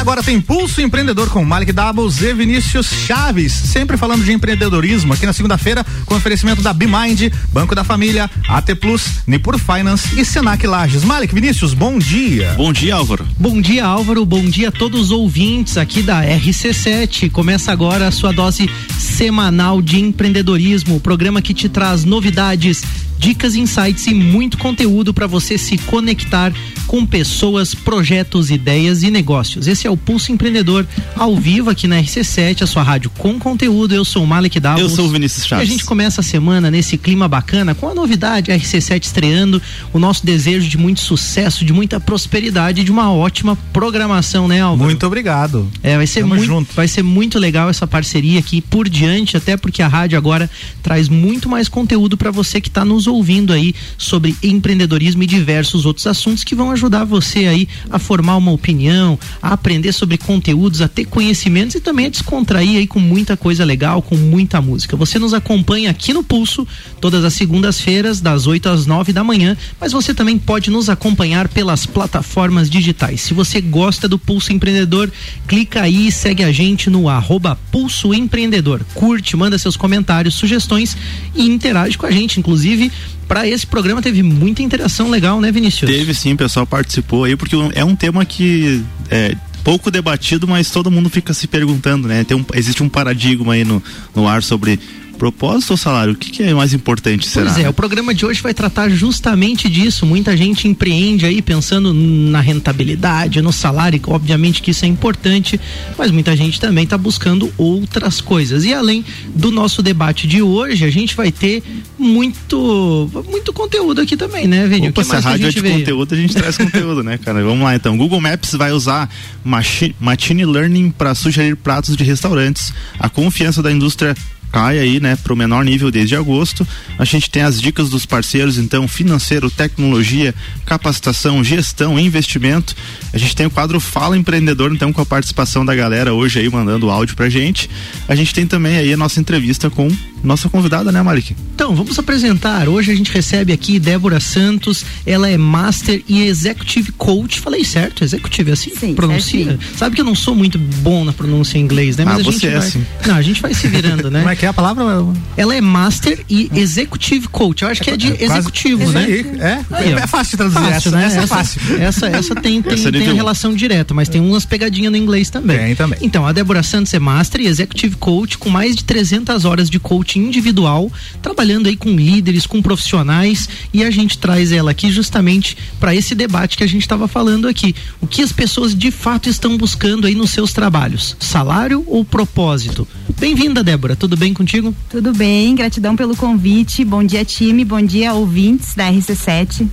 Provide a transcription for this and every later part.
agora tem Pulso Empreendedor com Malik Doubles e Vinícius Chaves, sempre falando de empreendedorismo aqui na segunda-feira com oferecimento da BeMind, Banco da Família, AT Plus, Nipur Finance e Senac Lages. Malik Vinícius, bom dia. Bom dia, Álvaro. Bom dia, Álvaro. Bom dia a todos os ouvintes aqui da RC7. Começa agora a sua dose semanal de empreendedorismo, o programa que te traz novidades, dicas, insights e muito conteúdo para você se conectar com pessoas, projetos, ideias e negócios. Esse é o Pulso Empreendedor ao vivo aqui na RC7, a sua rádio com conteúdo. Eu sou o Malek Davos. Eu sou o Vinícius Chaves. E a gente começa a semana nesse clima bacana com a novidade, a RC7 estreando, o nosso desejo de muito sucesso, de muita prosperidade, de uma ótima programação, né, Álvaro? Muito obrigado. É, vai ser muito, junto. vai ser muito legal essa parceria aqui por diante, até porque a rádio agora traz muito mais conteúdo para você que está nos ouvindo aí sobre empreendedorismo e diversos outros assuntos que vão ajudar você aí a formar uma opinião, a aprender sobre conteúdos, a ter conhecimentos e também a descontrair aí com muita coisa legal, com muita música. Você nos acompanha aqui no Pulso todas as segundas-feiras das 8 às 9 da manhã, mas você também pode nos acompanhar pelas plataformas digitais. Se você gosta do Pulso Empreendedor, clica aí e segue a gente no arroba Pulso Empreendedor. Curte, manda seus comentários, sugestões e interage com a gente, inclusive para esse programa teve muita interação legal, né, Vinícius? Teve sim, o pessoal participou aí, porque é um tema que é, pouco debatido, mas todo mundo fica se perguntando, né? Tem um, existe um paradigma aí no, no ar sobre propósito ou salário? O que, que é mais importante, será? Pois é, o programa de hoje vai tratar justamente disso. Muita gente empreende aí pensando na rentabilidade, no salário, obviamente que isso é importante, mas muita gente também está buscando outras coisas. E além do nosso debate de hoje, a gente vai ter muito muito conteúdo aqui também, né, Vini? Opa, se a rádio é de veio? conteúdo, a gente traz conteúdo, né, cara? Vamos lá então. Google Maps vai usar machine, machine learning para sugerir pratos de restaurantes. A confiança da indústria cai aí, né, para o menor nível desde agosto. A gente tem as dicas dos parceiros, então, financeiro, tecnologia, capacitação, gestão, investimento. A gente tem o quadro Fala Empreendedor, então, com a participação da galera hoje aí mandando áudio pra gente. A gente tem também aí a nossa entrevista com nossa convidada, né, Malik? Então, vamos apresentar. Hoje a gente recebe aqui Débora Santos. Ela é Master e Executive Coach. Falei certo? Executive, é assim? Sim, pronuncia. Sabe que eu não sou muito bom na pronúncia em inglês, né? Mas ah, a gente é vai... assim. Não, a gente vai se virando, né? Que é a palavra? Ela é Master e Executive Coach. Eu acho que é de é executivo, né? É, é, é fácil de traduzir fácil, essa, né? essa, essa é fácil. Essa, essa tem, tem, essa tem a relação direta, mas tem umas pegadinhas no inglês também. Tem também. Então, a Débora Santos é Master e Executive Coach com mais de 300 horas de coaching individual trabalhando aí com líderes, com profissionais e a gente traz ela aqui justamente para esse debate que a gente estava falando aqui. O que as pessoas de fato estão buscando aí nos seus trabalhos? Salário ou propósito? Bem-vinda, Débora. Tudo bem contigo? Tudo bem, gratidão pelo convite. Bom dia, time. Bom dia, ouvintes da RC7.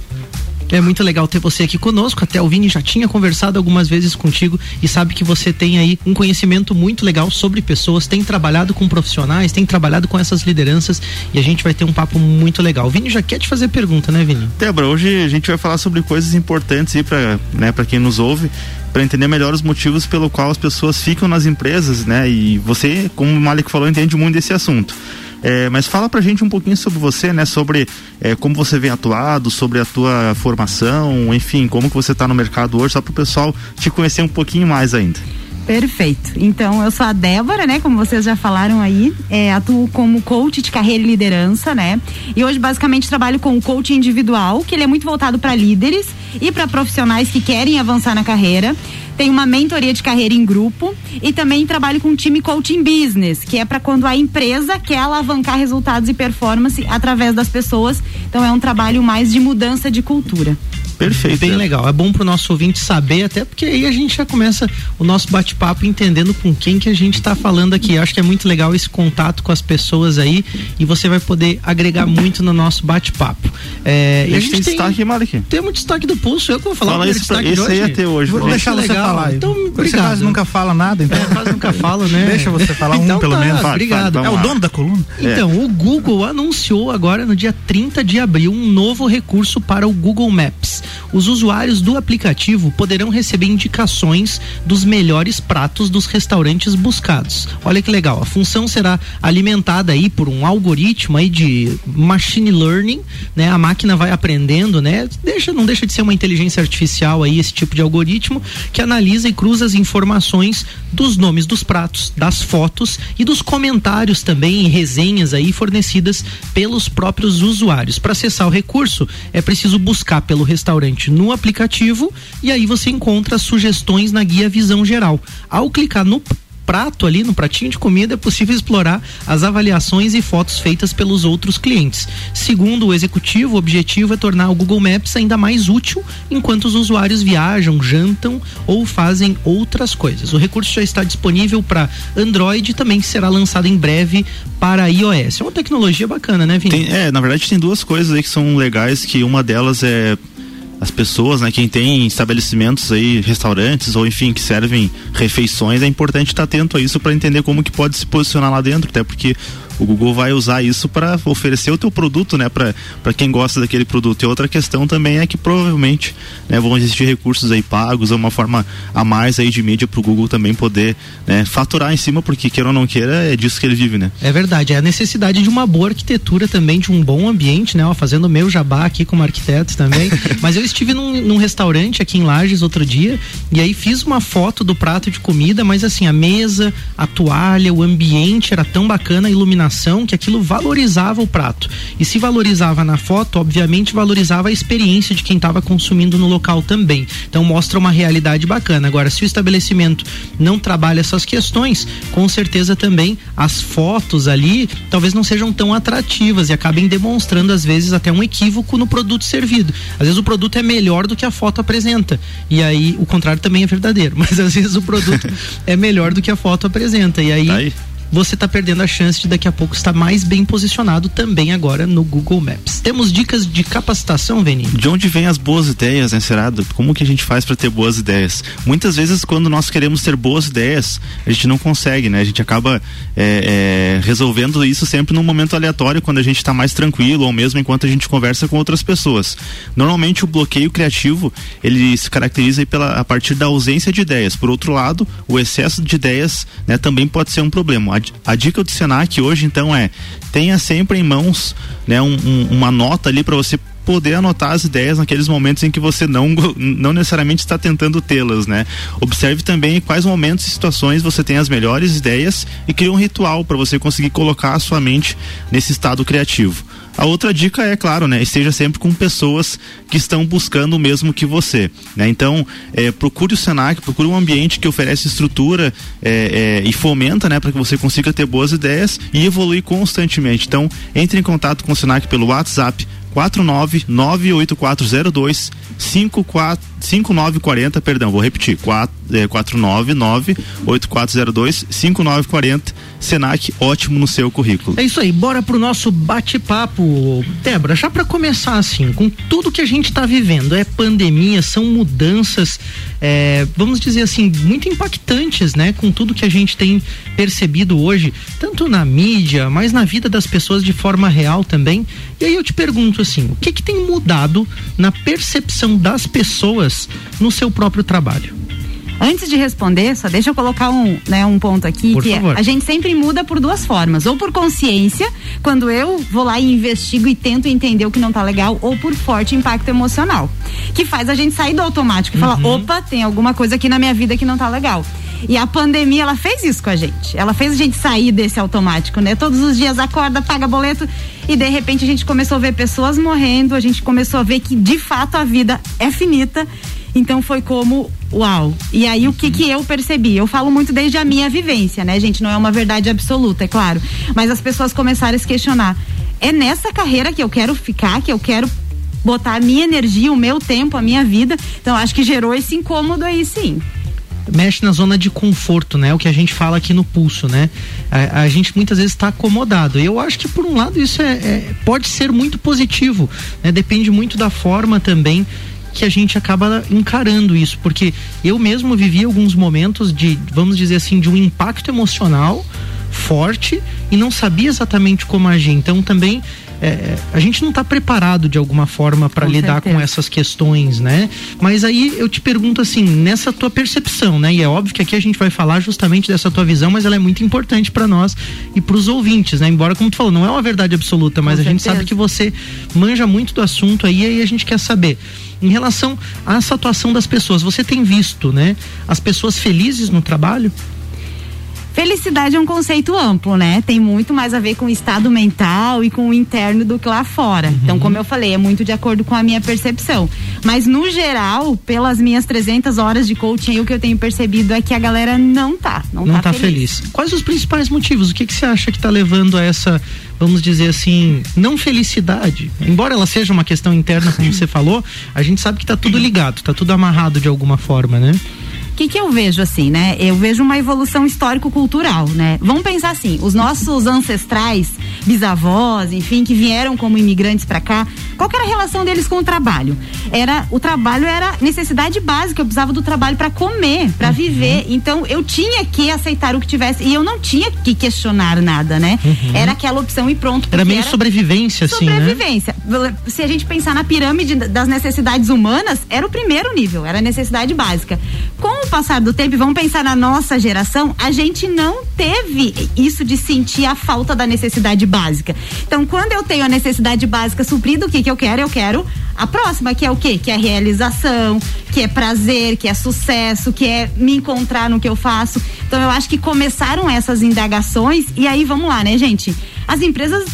É muito legal ter você aqui conosco. Até o Vini já tinha conversado algumas vezes contigo e sabe que você tem aí um conhecimento muito legal sobre pessoas, tem trabalhado com profissionais, tem trabalhado com essas lideranças e a gente vai ter um papo muito legal. O Vini já quer te fazer pergunta, né, Vini? Débora, hoje a gente vai falar sobre coisas importantes aí para né, quem nos ouve para entender melhor os motivos pelo qual as pessoas ficam nas empresas, né? E você, como o Malik falou, entende muito desse assunto. É, mas fala pra gente um pouquinho sobre você, né? Sobre é, como você vem atuado, sobre a tua formação, enfim, como que você está no mercado hoje, só para o pessoal te conhecer um pouquinho mais ainda. Perfeito. Então, eu sou a Débora, né? Como vocês já falaram aí, é, atuo como coach de carreira e liderança, né? E hoje, basicamente, trabalho com o coaching individual, que ele é muito voltado para líderes e para profissionais que querem avançar na carreira. Tem uma mentoria de carreira em grupo e também trabalho com time coaching business, que é para quando a empresa quer alavancar resultados e performance através das pessoas. Então é um trabalho mais de mudança de cultura. Perfeito. Bem legal. É bom pro nosso ouvinte saber, até porque aí a gente já começa o nosso bate-papo entendendo com quem que a gente está falando aqui. Acho que é muito legal esse contato com as pessoas aí e você vai poder agregar muito no nosso bate-papo. É, a, gente a gente tem, tem destaque, Malik. Temos destaque do pulso. Eu que vou falar Fala esse, destaque esse de hoje. aí é teu hoje. Vou deixar você legal. falar. Então, obrigado. Você quase nunca fala nada, então. É, quase nunca fala, né? Deixa você falar então, um pelo tá, menos. Obrigado. é o dono da coluna? Então, é. o Google anunciou agora no dia 30 de abril um novo recurso para o Google Maps. Os usuários do aplicativo poderão receber indicações dos melhores pratos dos restaurantes buscados. Olha que legal, a função será alimentada aí por um algoritmo aí de machine learning, né? A máquina vai aprendendo, né? Deixa, não deixa de ser uma inteligência artificial aí esse tipo de algoritmo que analisa e cruza as informações dos nomes dos pratos, das fotos e dos comentários também e resenhas aí fornecidas pelos próprios usuários. Para acessar o recurso, é preciso buscar pelo restaurante no aplicativo e aí você encontra sugestões na guia Visão Geral. Ao clicar no prato ali, no pratinho de comida, é possível explorar as avaliações e fotos feitas pelos outros clientes. Segundo o executivo, o objetivo é tornar o Google Maps ainda mais útil enquanto os usuários viajam, jantam ou fazem outras coisas. O recurso já está disponível para Android e também será lançado em breve para iOS. É uma tecnologia bacana, né, Vini? Tem, é, na verdade tem duas coisas aí que são legais, que uma delas é as pessoas, né, quem tem estabelecimentos aí, restaurantes ou enfim, que servem refeições, é importante estar atento a isso para entender como que pode se posicionar lá dentro, até porque o Google vai usar isso para oferecer o teu produto, né, para quem gosta daquele produto. E outra questão também é que provavelmente, né, vão existir recursos aí pagos, uma forma a mais aí de mídia para o Google também poder, né, faturar em cima, porque queira ou não queira, é disso que ele vive, né? É verdade, é a necessidade de uma boa arquitetura também, de um bom ambiente, né, ó, fazendo meu jabá aqui como arquiteto também. Mas eu estive num, num restaurante aqui em Lages outro dia e aí fiz uma foto do prato de comida, mas assim, a mesa, a toalha, o ambiente era tão bacana, a iluminação que aquilo valorizava o prato. E se valorizava na foto, obviamente valorizava a experiência de quem estava consumindo no local também. Então mostra uma realidade bacana. Agora, se o estabelecimento não trabalha essas questões, com certeza também as fotos ali talvez não sejam tão atrativas e acabem demonstrando às vezes até um equívoco no produto servido. Às vezes o produto é melhor do que a foto apresenta. E aí o contrário também é verdadeiro, mas às vezes o produto é melhor do que a foto apresenta. E aí, tá aí você está perdendo a chance de daqui a pouco estar mais bem posicionado também agora no Google Maps. Temos dicas de capacitação, Veni? De onde vêm as boas ideias, né, Serado? Como que a gente faz para ter boas ideias? Muitas vezes, quando nós queremos ter boas ideias, a gente não consegue, né? A gente acaba é, é, resolvendo isso sempre num momento aleatório, quando a gente está mais tranquilo ou mesmo enquanto a gente conversa com outras pessoas. Normalmente, o bloqueio criativo ele se caracteriza pela, a partir da ausência de ideias. Por outro lado, o excesso de ideias né, também pode ser um problema a, dica do Senac hoje então é tenha sempre em mãos né, um, um, uma nota ali para você poder anotar as ideias naqueles momentos em que você não, não necessariamente está tentando tê-las, né? Observe também quais momentos e situações você tem as melhores ideias e crie um ritual para você conseguir colocar a sua mente nesse estado criativo. A outra dica é, claro, né, esteja sempre com pessoas que estão buscando o mesmo que você. Né? Então, é, procure o Senac, procure um ambiente que oferece estrutura é, é, e fomenta né, para que você consiga ter boas ideias e evoluir constantemente. Então, entre em contato com o Senac pelo WhatsApp 49 98402 5940, perdão, vou repetir, 499 8402 5940 Senac, ótimo no seu currículo. É isso aí, bora pro nosso bate-papo. Débora, já para começar assim, com tudo que a gente está vivendo, é pandemia, são mudanças, é, vamos dizer assim, muito impactantes, né? Com tudo que a gente tem percebido hoje, tanto na mídia, mas na vida das pessoas de forma real também. E aí eu te pergunto assim, o que que tem mudado na percepção das pessoas no seu próprio trabalho? Antes de responder, só deixa eu colocar um, né, um ponto aqui, por que favor. É, a gente sempre muda por duas formas. Ou por consciência, quando eu vou lá e investigo e tento entender o que não tá legal, ou por forte impacto emocional. Que faz a gente sair do automático e uhum. falar, opa, tem alguma coisa aqui na minha vida que não tá legal. E a pandemia, ela fez isso com a gente. Ela fez a gente sair desse automático, né? Todos os dias acorda, paga boleto e de repente a gente começou a ver pessoas morrendo, a gente começou a ver que de fato a vida é finita então foi como, uau. E aí o que que eu percebi? Eu falo muito desde a minha vivência, né, gente? Não é uma verdade absoluta, é claro. Mas as pessoas começaram a se questionar. É nessa carreira que eu quero ficar, que eu quero botar a minha energia, o meu tempo, a minha vida. Então acho que gerou esse incômodo aí, sim mexe na zona de conforto, né? O que a gente fala aqui no pulso, né? A, a gente muitas vezes está acomodado. Eu acho que por um lado isso é, é, pode ser muito positivo, né? Depende muito da forma também que a gente acaba encarando isso, porque eu mesmo vivi alguns momentos de, vamos dizer assim, de um impacto emocional forte e não sabia exatamente como agir. Então também é, a gente não está preparado de alguma forma para lidar certeza. com essas questões, né? Mas aí eu te pergunto assim, nessa tua percepção, né? E é óbvio que aqui a gente vai falar justamente dessa tua visão, mas ela é muito importante para nós e para os ouvintes, né? Embora como tu falou, não é uma verdade absoluta, mas com a certeza. gente sabe que você manja muito do assunto aí e aí a gente quer saber em relação a essa atuação das pessoas, você tem visto, né, as pessoas felizes no trabalho? Felicidade é um conceito amplo, né? Tem muito mais a ver com o estado mental e com o interno do que lá fora. Uhum. Então, como eu falei, é muito de acordo com a minha percepção. Mas, no geral, pelas minhas 300 horas de coaching, o que eu tenho percebido é que a galera não tá. Não, não tá, tá feliz. feliz. Quais os principais motivos? O que, que você acha que tá levando a essa, vamos dizer assim, não felicidade? Embora ela seja uma questão interna, como você falou, a gente sabe que tá tudo ligado, tá tudo amarrado de alguma forma, né? Que, que eu vejo assim, né? Eu vejo uma evolução histórico-cultural, né? Vamos pensar assim, os nossos ancestrais, bisavós, enfim, que vieram como imigrantes para cá, qual era a relação deles com o trabalho? Era o trabalho era necessidade básica, eu precisava do trabalho para comer, para uhum. viver. Então eu tinha que aceitar o que tivesse e eu não tinha que questionar nada, né? Uhum. Era aquela opção e pronto. Era meio era sobrevivência, assim, né? Sobrevivência. Né? Se a gente pensar na pirâmide das necessidades humanas, era o primeiro nível, era a necessidade básica. Com o passar do tempo, vamos pensar na nossa geração, a gente não teve isso de sentir a falta da necessidade básica. Então, quando eu tenho a necessidade básica suprida, o que que eu quero? Eu quero a próxima, que é o quê? Que é realização, que é prazer, que é sucesso, que é me encontrar no que eu faço. Então, eu acho que começaram essas indagações e aí vamos lá, né, gente? As empresas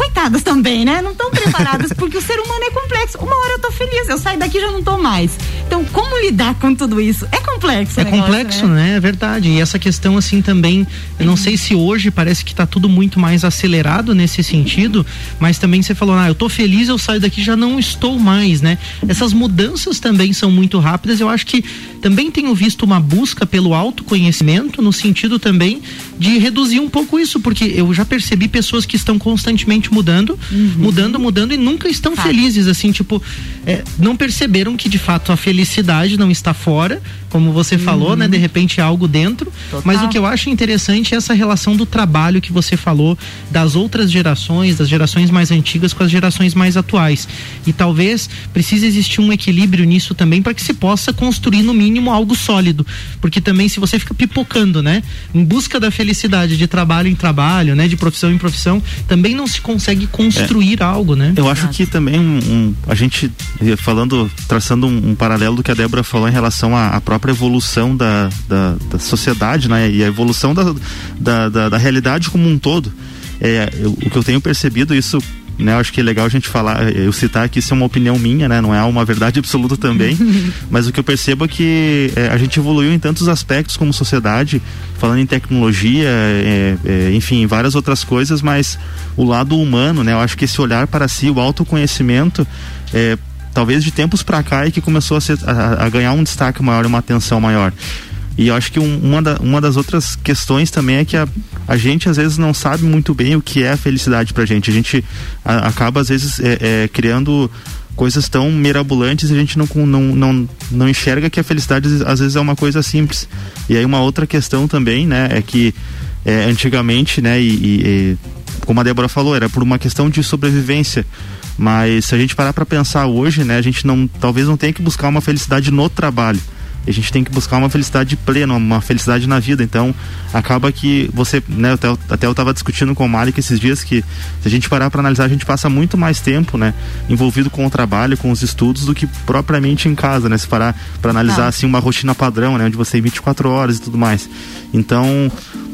coitadas também, né? Não estão preparadas porque o ser humano é complexo. Uma hora eu tô feliz, eu saio daqui já não tô mais. Então, como lidar com tudo isso? É complexo. É negócio, complexo, né? né? É verdade. E essa questão assim também, eu não sei se hoje parece que tá tudo muito mais acelerado nesse sentido, mas também você falou, ah, eu tô feliz, eu saio daqui já não estou mais, né? Essas mudanças também são muito rápidas. Eu acho que também tenho visto uma busca pelo autoconhecimento no sentido também de reduzir um pouco isso, porque eu já percebi pessoas que estão constantemente mudando, uhum. mudando, mudando e nunca estão felizes, assim, tipo, é, não perceberam que de fato a felicidade não está fora, como você uhum. falou, né? De repente é algo dentro. Total. Mas o que eu acho interessante é essa relação do trabalho que você falou das outras gerações, das gerações mais antigas com as gerações mais atuais. E talvez precise existir um equilíbrio nisso também para que se possa construir no mínimo algo sólido, porque também se você fica pipocando, né, em busca da felicidade de trabalho em trabalho, né, de profissão em profissão, também não se consegue construir é. algo, né? Eu acho que também um, um, a gente falando, traçando um, um, paralelo do que a Débora falou em relação à, à própria própria evolução da, da, da sociedade, né? E a evolução da, da, da, da realidade como um todo. É, eu, o que eu tenho percebido, isso né, acho que é legal a gente falar, eu citar que isso é uma opinião minha, né, não é uma verdade absoluta também, mas o que eu percebo é que é, a gente evoluiu em tantos aspectos como sociedade, falando em tecnologia, é, é, enfim, várias outras coisas, mas o lado humano, né, eu acho que esse olhar para si, o autoconhecimento, é, talvez de tempos para cá e que começou a, ser, a, a, ganhar um destaque maior, uma atenção maior. E eu acho que um, uma, da, uma das outras questões também é que a, a gente às vezes não sabe muito bem o que é a felicidade pra gente. A gente a, acaba às vezes é, é, criando coisas tão mirabolantes e a gente não, não, não, não enxerga que a felicidade às vezes é uma coisa simples. E aí uma outra questão também, né, é que é, antigamente, né, e, e, e como a Débora falou, era por uma questão de sobrevivência. Mas se a gente parar para pensar hoje, né, a gente não, talvez não tenha que buscar uma felicidade no trabalho. A gente tem que buscar uma felicidade plena, uma felicidade na vida. Então, acaba que você, né, até, até eu estava discutindo com o Malik esses dias que se a gente parar para analisar, a gente passa muito mais tempo, né, envolvido com o trabalho, com os estudos do que propriamente em casa, né? Se parar para analisar ah. assim uma rotina padrão, né, onde você tem 24 horas e tudo mais. Então,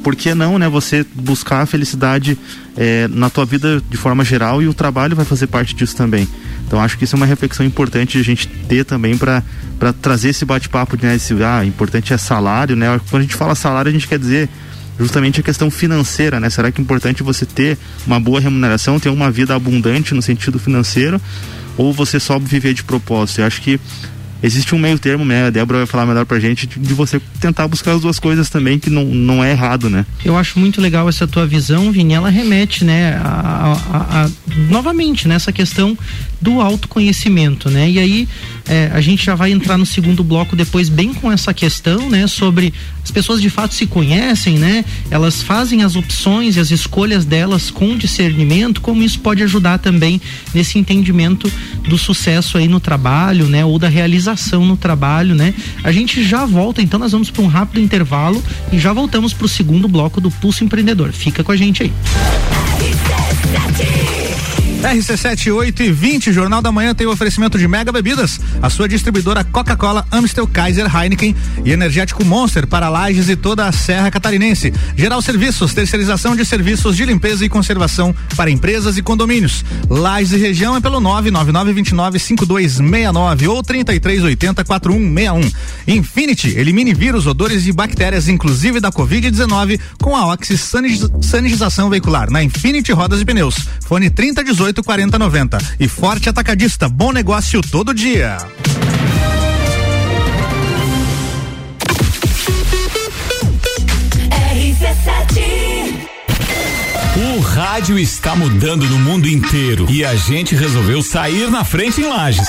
por que não, né, você buscar a felicidade é, na tua vida de forma geral e o trabalho vai fazer parte disso também. Então acho que isso é uma reflexão importante de a gente ter também para trazer esse bate-papo de né, esse, ah, importante é salário, né? Quando a gente fala salário, a gente quer dizer justamente a questão financeira, né? Será que é importante você ter uma boa remuneração, ter uma vida abundante no sentido financeiro, ou você só viver de propósito? Eu acho que existe um meio termo, né? A Débora vai falar melhor pra gente de, você tentar buscar as duas coisas também, que não, não é errado, né? Eu acho muito legal essa tua visão, Vini. Ela remete, né, a, a, a, novamente nessa questão do autoconhecimento, né? E aí é, a gente já vai entrar no segundo bloco depois bem com essa questão, né? Sobre as pessoas de fato se conhecem, né? Elas fazem as opções e as escolhas delas com discernimento, como isso pode ajudar também nesse entendimento do sucesso aí no trabalho, né? Ou da realização no trabalho, né? A gente já volta, então nós vamos para um rápido intervalo e já voltamos para o segundo bloco do Pulso Empreendedor. Fica com a gente aí. RC7 8 e 20, Jornal da Manhã tem o oferecimento de Mega Bebidas, a sua distribuidora Coca-Cola, Amstel, Kaiser, Heineken e Energético Monster para Lages e toda a Serra Catarinense. Geral Serviços, terceirização de serviços de limpeza e conservação para empresas e condomínios. Lages e região é pelo 999295269 ou 33804161. Infinity, elimine vírus, odores e bactérias, inclusive da Covid-19, com a Oxy Sanitização Veicular na Infinity Rodas e Pneus. Fone 3018 oito quarenta noventa. E Forte Atacadista, bom negócio todo dia. O rádio está mudando no mundo inteiro e a gente resolveu sair na frente em Lages.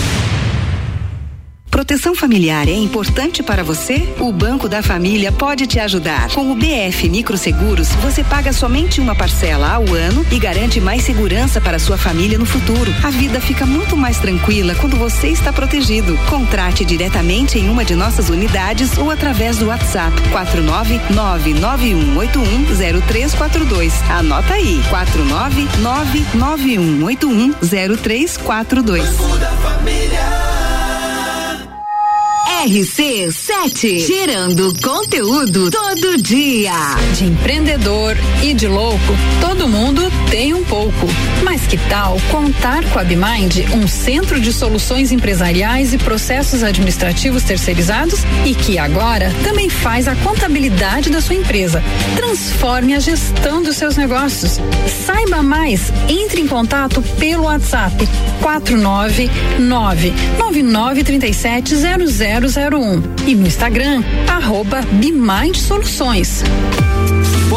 Proteção familiar é importante para você? O Banco da Família pode te ajudar. Com o BF Microseguros, você paga somente uma parcela ao ano e garante mais segurança para sua família no futuro. A vida fica muito mais tranquila quando você está protegido. Contrate diretamente em uma de nossas unidades ou através do WhatsApp 49991810342. Anota aí: 49991810342. Banco da Família. RC7, gerando conteúdo todo dia. De empreendedor e de louco, todo mundo tem um pouco. Mas que tal contar com a Bimind, um centro de soluções empresariais e processos administrativos terceirizados e que agora também faz a contabilidade da sua empresa. Transforme a gestão dos seus negócios. Saiba mais, entre em contato pelo WhatsApp 499 9937 00 0001 e no Instagram, arroba Bimind Soluções.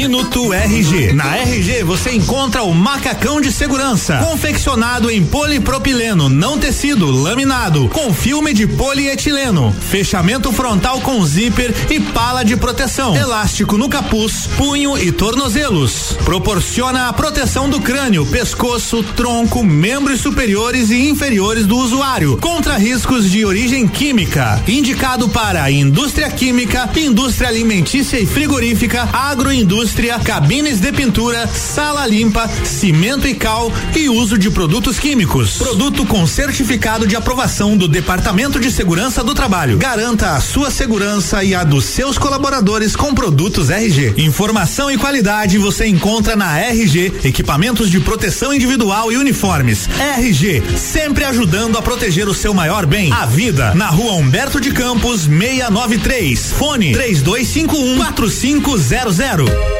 Minuto RG. Na RG você encontra o macacão de segurança, confeccionado em polipropileno, não tecido, laminado, com filme de polietileno, fechamento frontal com zíper e pala de proteção, elástico no capuz, punho e tornozelos. Proporciona a proteção do crânio, pescoço, tronco, membros superiores e inferiores do usuário, contra riscos de origem química. Indicado para indústria química, indústria alimentícia e frigorífica, agroindústria indústria, cabines de pintura, sala limpa, cimento e cal e uso de produtos químicos. Produto com certificado de aprovação do Departamento de Segurança do Trabalho. Garanta a sua segurança e a dos seus colaboradores com produtos RG. Informação e qualidade você encontra na RG, equipamentos de proteção individual e uniformes. RG, sempre ajudando a proteger o seu maior bem, a vida. Na rua Humberto de Campos, 693. Fone 3251 4500.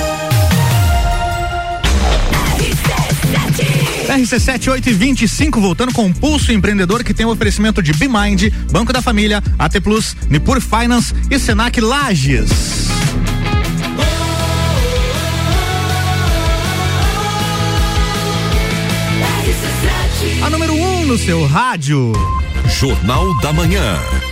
RC7 8 e 25 voltando com o Pulso Empreendedor que tem o oferecimento de BeMind, Banco da Família, AT Plus, Nipur Finance e Senac Lages. A número 1 um no seu rádio. Jornal da Manhã.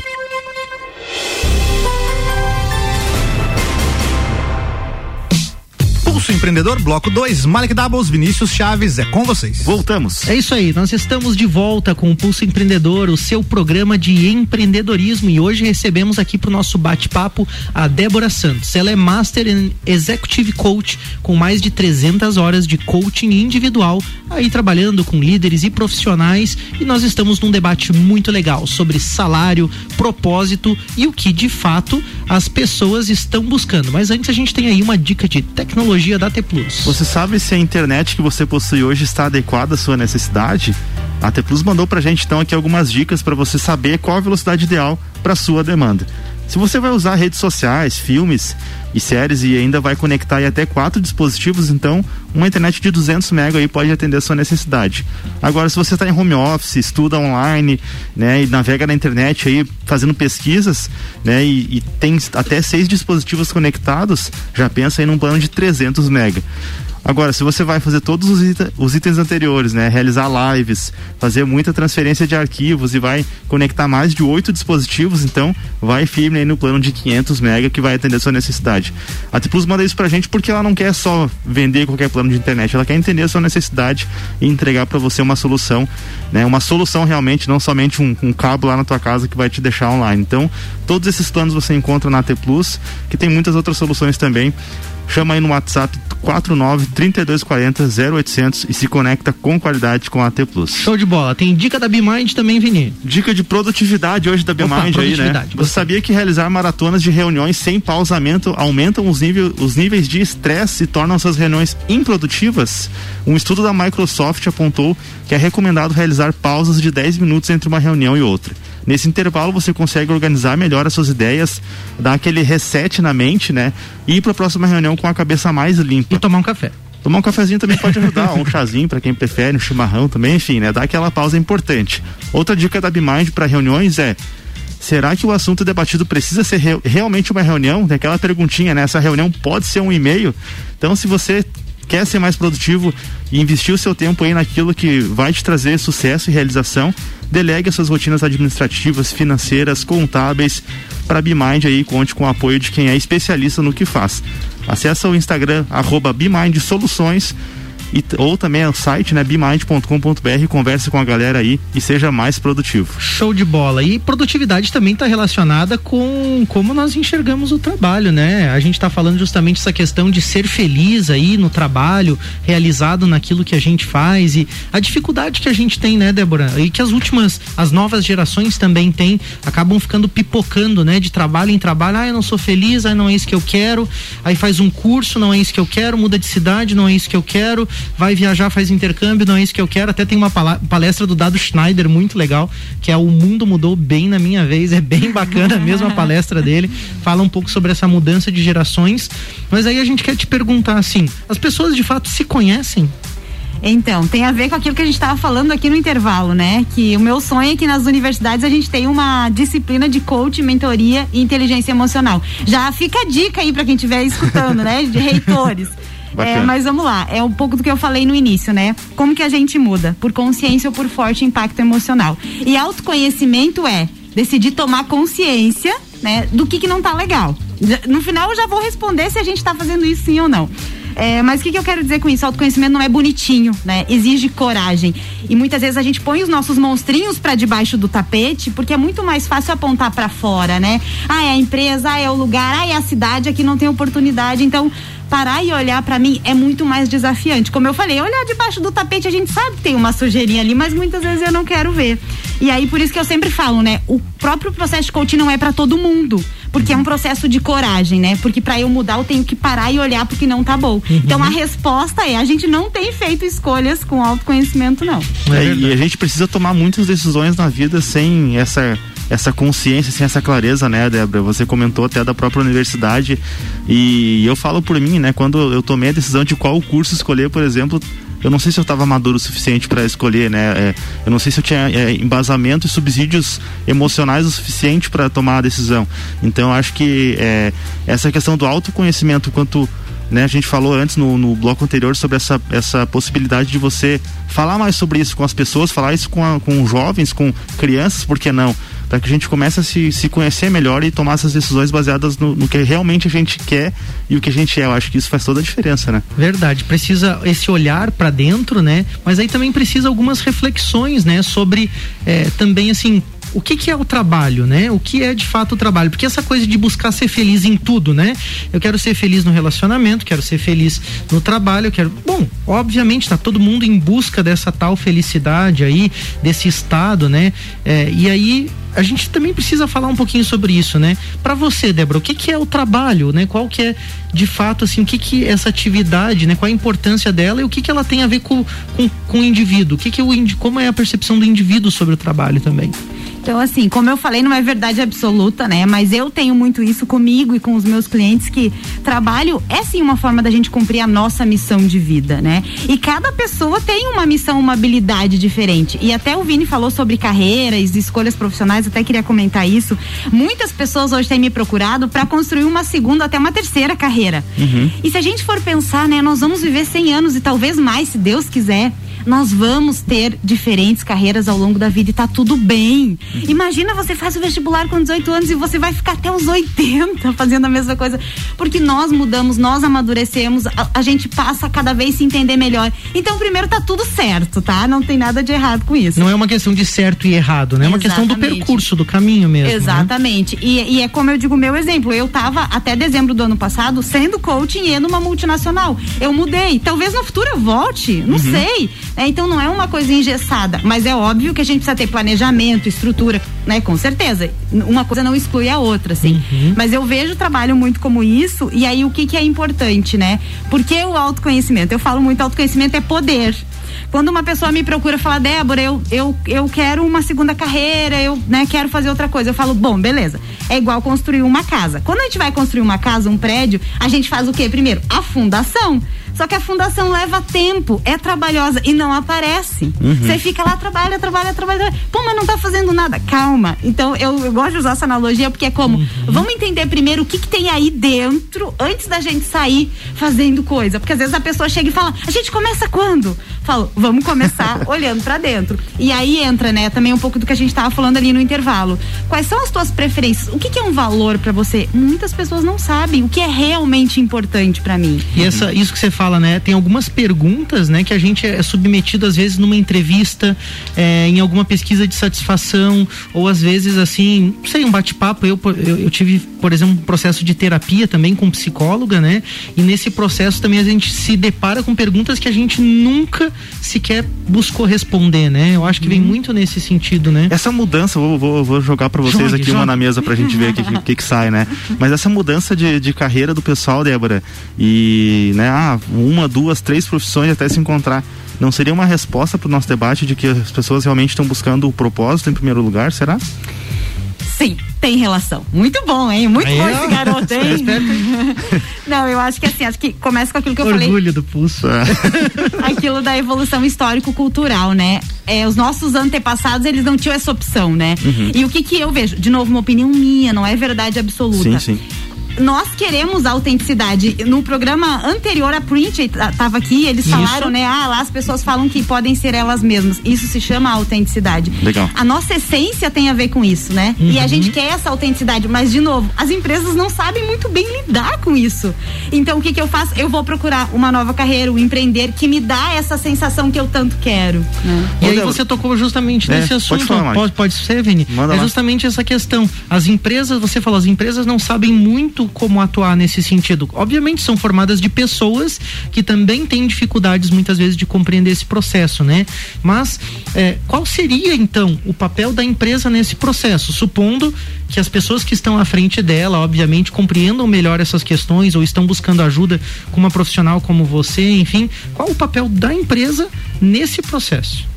Pulso Empreendedor, bloco 2, Malik Doubles, Vinícius Chaves, é com vocês. Voltamos. É isso aí, nós estamos de volta com o Pulso Empreendedor, o seu programa de empreendedorismo e hoje recebemos aqui para o nosso bate-papo a Débora Santos. Ela é Master in Executive Coach com mais de 300 horas de coaching individual, aí trabalhando com líderes e profissionais e nós estamos num debate muito legal sobre salário, propósito e o que de fato as pessoas estão buscando. Mas antes a gente tem aí uma dica de tecnologia da T Plus. Você sabe se a internet que você possui hoje está adequada à sua necessidade? A T Plus mandou pra gente então aqui algumas dicas para você saber qual a velocidade ideal para sua demanda. Se você vai usar redes sociais, filmes e séries e ainda vai conectar aí até quatro dispositivos, então uma internet de 200 mega aí pode atender a sua necessidade. Agora, se você está em home office, estuda online, né, e navega na internet aí fazendo pesquisas, né, e, e tem até seis dispositivos conectados, já pensa aí num plano de 300 mega. Agora, se você vai fazer todos os, os, itens anteriores, né? Realizar lives, fazer muita transferência de arquivos e vai conectar mais de oito dispositivos, então vai firme aí no plano de 500 mega que vai atender a sua necessidade. A T Plus manda isso pra gente porque ela não quer só vender qualquer plano de internet, ela quer entender a sua necessidade e entregar para você uma solução, né? Uma solução realmente, não somente um, um cabo lá na tua casa que vai te deixar online. Então, todos esses planos você encontra na T Plus, que tem muitas outras soluções também. Chama aí no WhatsApp 49 3240 0800 e se conecta com qualidade com a AT Plus. Show de bola. Tem dica da Bimind também, Vini. Dica de produtividade hoje da Bimind aí, né? Você sabia que realizar maratonas de reuniões sem pausamento aumentam os, nível, os níveis de estresse e tornam essas reuniões improdutivas? Um estudo da Microsoft apontou que é recomendado realizar pausas de 10 minutos entre uma reunião e outra. Nesse intervalo você consegue organizar melhor as suas ideias, dar aquele reset na mente, né? E ir para a próxima reunião com a cabeça mais limpa. E tomar um café. Tomar um cafezinho também pode ajudar, um chazinho para quem prefere, um chimarrão também, enfim, né? Dar aquela pausa importante. Outra dica da Bimind para reuniões é será que o assunto debatido precisa ser re realmente uma reunião? Tem aquela perguntinha, né? Essa reunião pode ser um e-mail? Então, se você quer ser mais produtivo e investir o seu tempo aí naquilo que vai te trazer sucesso e realização, delegue as suas rotinas administrativas, financeiras, contábeis para Bimind aí, conte com o apoio de quem é especialista no que faz. Acesse o Instagram, arroba Bimind Soluções e, ou também o site, né, bimind.com.br, converse com a galera aí e seja mais produtivo. Show de bola. E produtividade também está relacionada com como nós enxergamos o trabalho, né? A gente está falando justamente essa questão de ser feliz aí no trabalho, realizado naquilo que a gente faz e a dificuldade que a gente tem, né, Débora? E que as últimas, as novas gerações também têm, acabam ficando pipocando, né, de trabalho em trabalho. Ah, eu não sou feliz, ah, não é isso que eu quero. Aí faz um curso, não é isso que eu quero, muda de cidade, não é isso que eu quero vai viajar, faz intercâmbio, não é isso que eu quero. Até tem uma palestra do Dado Schneider muito legal, que é O Mundo Mudou Bem na Minha Vez. É bem bacana mesmo a palestra dele. Fala um pouco sobre essa mudança de gerações. Mas aí a gente quer te perguntar assim: as pessoas de fato se conhecem? Então, tem a ver com aquilo que a gente estava falando aqui no intervalo, né? Que o meu sonho é que nas universidades a gente tenha uma disciplina de coach, mentoria e inteligência emocional. Já fica a dica aí para quem estiver escutando, né? De reitores. É, mas vamos lá, é um pouco do que eu falei no início, né? Como que a gente muda? Por consciência ou por forte impacto emocional. E autoconhecimento é decidir tomar consciência, né, do que que não tá legal. No final eu já vou responder se a gente tá fazendo isso sim ou não. É, mas o que, que, eu quero dizer com isso? Autoconhecimento não é bonitinho, né? Exige coragem. E muitas vezes a gente põe os nossos monstrinhos para debaixo do tapete, porque é muito mais fácil apontar para fora, né? Ah, é a empresa, ah, é o lugar, ah, é a cidade, aqui não tem oportunidade. Então, parar e olhar para mim é muito mais desafiante. Como eu falei, olhar debaixo do tapete a gente sabe que tem uma sujeirinha ali, mas muitas vezes eu não quero ver. E aí por isso que eu sempre falo, né? O próprio processo de coaching não é para todo mundo, porque é um processo de coragem, né? Porque para eu mudar eu tenho que parar e olhar porque não tá bom. Uhum. Então a resposta é, a gente não tem feito escolhas com autoconhecimento não. É, e a gente precisa tomar muitas decisões na vida sem essa essa consciência, sem essa clareza, né, Débora? Você comentou até da própria universidade e eu falo por mim, né? Quando eu tomei a decisão de qual curso escolher, por exemplo, eu não sei se eu estava maduro o suficiente para escolher, né? É, eu não sei se eu tinha é, embasamento e subsídios emocionais o suficiente para tomar a decisão. Então, acho que é, essa questão do autoconhecimento, quanto né, a gente falou antes no, no bloco anterior sobre essa, essa possibilidade de você falar mais sobre isso com as pessoas, falar isso com, a, com jovens, com crianças, por que não? Para que a gente comece a se, se conhecer melhor e tomar essas decisões baseadas no, no que realmente a gente quer e o que a gente é. Eu acho que isso faz toda a diferença, né? Verdade, precisa esse olhar para dentro, né? Mas aí também precisa algumas reflexões, né? Sobre é, também assim o que, que é o trabalho, né? O que é de fato o trabalho? Porque essa coisa de buscar ser feliz em tudo, né? Eu quero ser feliz no relacionamento, quero ser feliz no trabalho, eu quero. Bom, obviamente tá todo mundo em busca dessa tal felicidade aí, desse estado, né? É, e aí a gente também precisa falar um pouquinho sobre isso, né? Para você, Débora, o que, que é o trabalho, né? Qual que é, de fato, assim, o que que essa atividade, né? Qual a importância dela e o que que ela tem a ver com, com, com o indivíduo? O que que o, como é a percepção do indivíduo sobre o trabalho também? Então, assim, como eu falei, não é verdade absoluta, né? Mas eu tenho muito isso comigo e com os meus clientes que trabalho é sim uma forma da gente cumprir a nossa missão de vida, né? E cada pessoa tem uma missão, uma habilidade diferente. E até o Vini falou sobre carreiras, escolhas profissionais, até queria comentar isso. Muitas pessoas hoje têm me procurado para construir uma segunda até uma terceira carreira. Uhum. E se a gente for pensar, né, nós vamos viver 100 anos e talvez mais, se Deus quiser nós vamos ter diferentes carreiras ao longo da vida e tá tudo bem. Imagina você faz o vestibular com 18 anos e você vai ficar até os 80 fazendo a mesma coisa. Porque nós mudamos, nós amadurecemos, a, a gente passa a cada vez se entender melhor. Então, primeiro tá tudo certo, tá? Não tem nada de errado com isso. Não é uma questão de certo e errado, né? É uma questão do Exatamente. percurso, do caminho mesmo. né? Exatamente. E, e é como eu digo, meu exemplo. Eu tava até dezembro do ano passado sendo coaching e numa multinacional. Eu mudei. Talvez no futuro eu volte, não sei. É, então não é uma coisa engessada. Mas é óbvio que a gente precisa ter planejamento, estrutura, né? Com certeza. Uma coisa não exclui a outra, assim. Mas eu vejo o trabalho muito como isso. E aí o que, que é importante, né? Porque o autoconhecimento? Eu falo muito, autoconhecimento é poder. Quando uma pessoa me procura e fala, Débora, eu, eu, eu quero uma segunda carreira, eu né, quero fazer outra coisa. Eu falo, bom, beleza. É igual construir uma casa. Quando a gente vai construir uma casa, um prédio, a gente faz o quê? Primeiro, a fundação. Só que a fundação leva tempo, é trabalhosa e não aparece. Você fica lá, trabalha, trabalha, trabalha. Pô, mas não tá fazendo nada. Calma. Então, eu, eu gosto de usar essa analogia porque é como, vamos entender primeiro o que, que tem aí dentro antes da gente sair fazendo coisa. Porque às vezes a pessoa chega e fala, a gente começa quando? Falo, vamos começar olhando pra dentro. E aí entra, né, também um pouco do que a gente tava falando ali no intervalo. Quais são as tuas preferências? O que, que é um valor pra você? Muitas pessoas não sabem o que é realmente importante pra mim. E essa, isso que você fala, né? Tem algumas perguntas, né? Que a gente é submetido às vezes numa entrevista, é, em alguma pesquisa de satisfação, ou às vezes assim, não sei, um bate-papo. Eu, eu, eu tive, por exemplo, um processo de terapia também com psicóloga, né? E nesse processo também a gente se depara com perguntas que a gente nunca sequer buscou responder, né? Eu acho que vem muito nesse sentido, né? Essa mudança, vou, vou, vou jogar pra vocês Jogue, aqui uma jogue. na mesa pra gente ver o que, que, que que sai, né? Mas essa mudança de, de carreira do pessoal, Débora, e, né, ah, uma, duas, três profissões até se encontrar. Não seria uma resposta pro nosso debate de que as pessoas realmente estão buscando o propósito em primeiro lugar, será? Sim, tem relação. Muito bom, hein? Muito Aí, bom ó, esse garoto, é hein? Não, eu acho que assim, acho que começa com aquilo que eu falei. Orgulho do pulso. aquilo da evolução histórico-cultural, né? É, os nossos antepassados, eles não tinham essa opção, né? Uhum. E o que que eu vejo? De novo, uma opinião minha, não é verdade absoluta. Sim, sim. Nós queremos autenticidade. No programa anterior, a Print t- tava aqui, eles Isso. falaram, né? Ah, lá as pessoas falam que podem ser elas mesmas. Isso se chama autenticidade. Legal. A nossa essência tem a ver com isso, né? E a gente quer essa autenticidade, mas de novo, as empresas não sabem muito bem lidar com isso. Então o que que eu faço? Eu vou procurar uma nova carreira, um empreender que me dá essa sensação que eu tanto quero. né? E aí você tocou justamente É, nesse pode assunto. falar, Mike. pode, pode ser, Vini? Manda é lá. justamente essa questão. As empresas, você falou, as empresas não sabem muito como atuar nesse sentido? Obviamente são formadas de pessoas que também têm dificuldades muitas vezes de compreender esse processo, né? Mas é, qual seria então o papel da empresa nesse processo? Supondo que as pessoas que estão à frente dela, obviamente, compreendam melhor essas questões ou estão buscando ajuda com uma profissional como você, enfim, qual o papel da empresa nesse processo?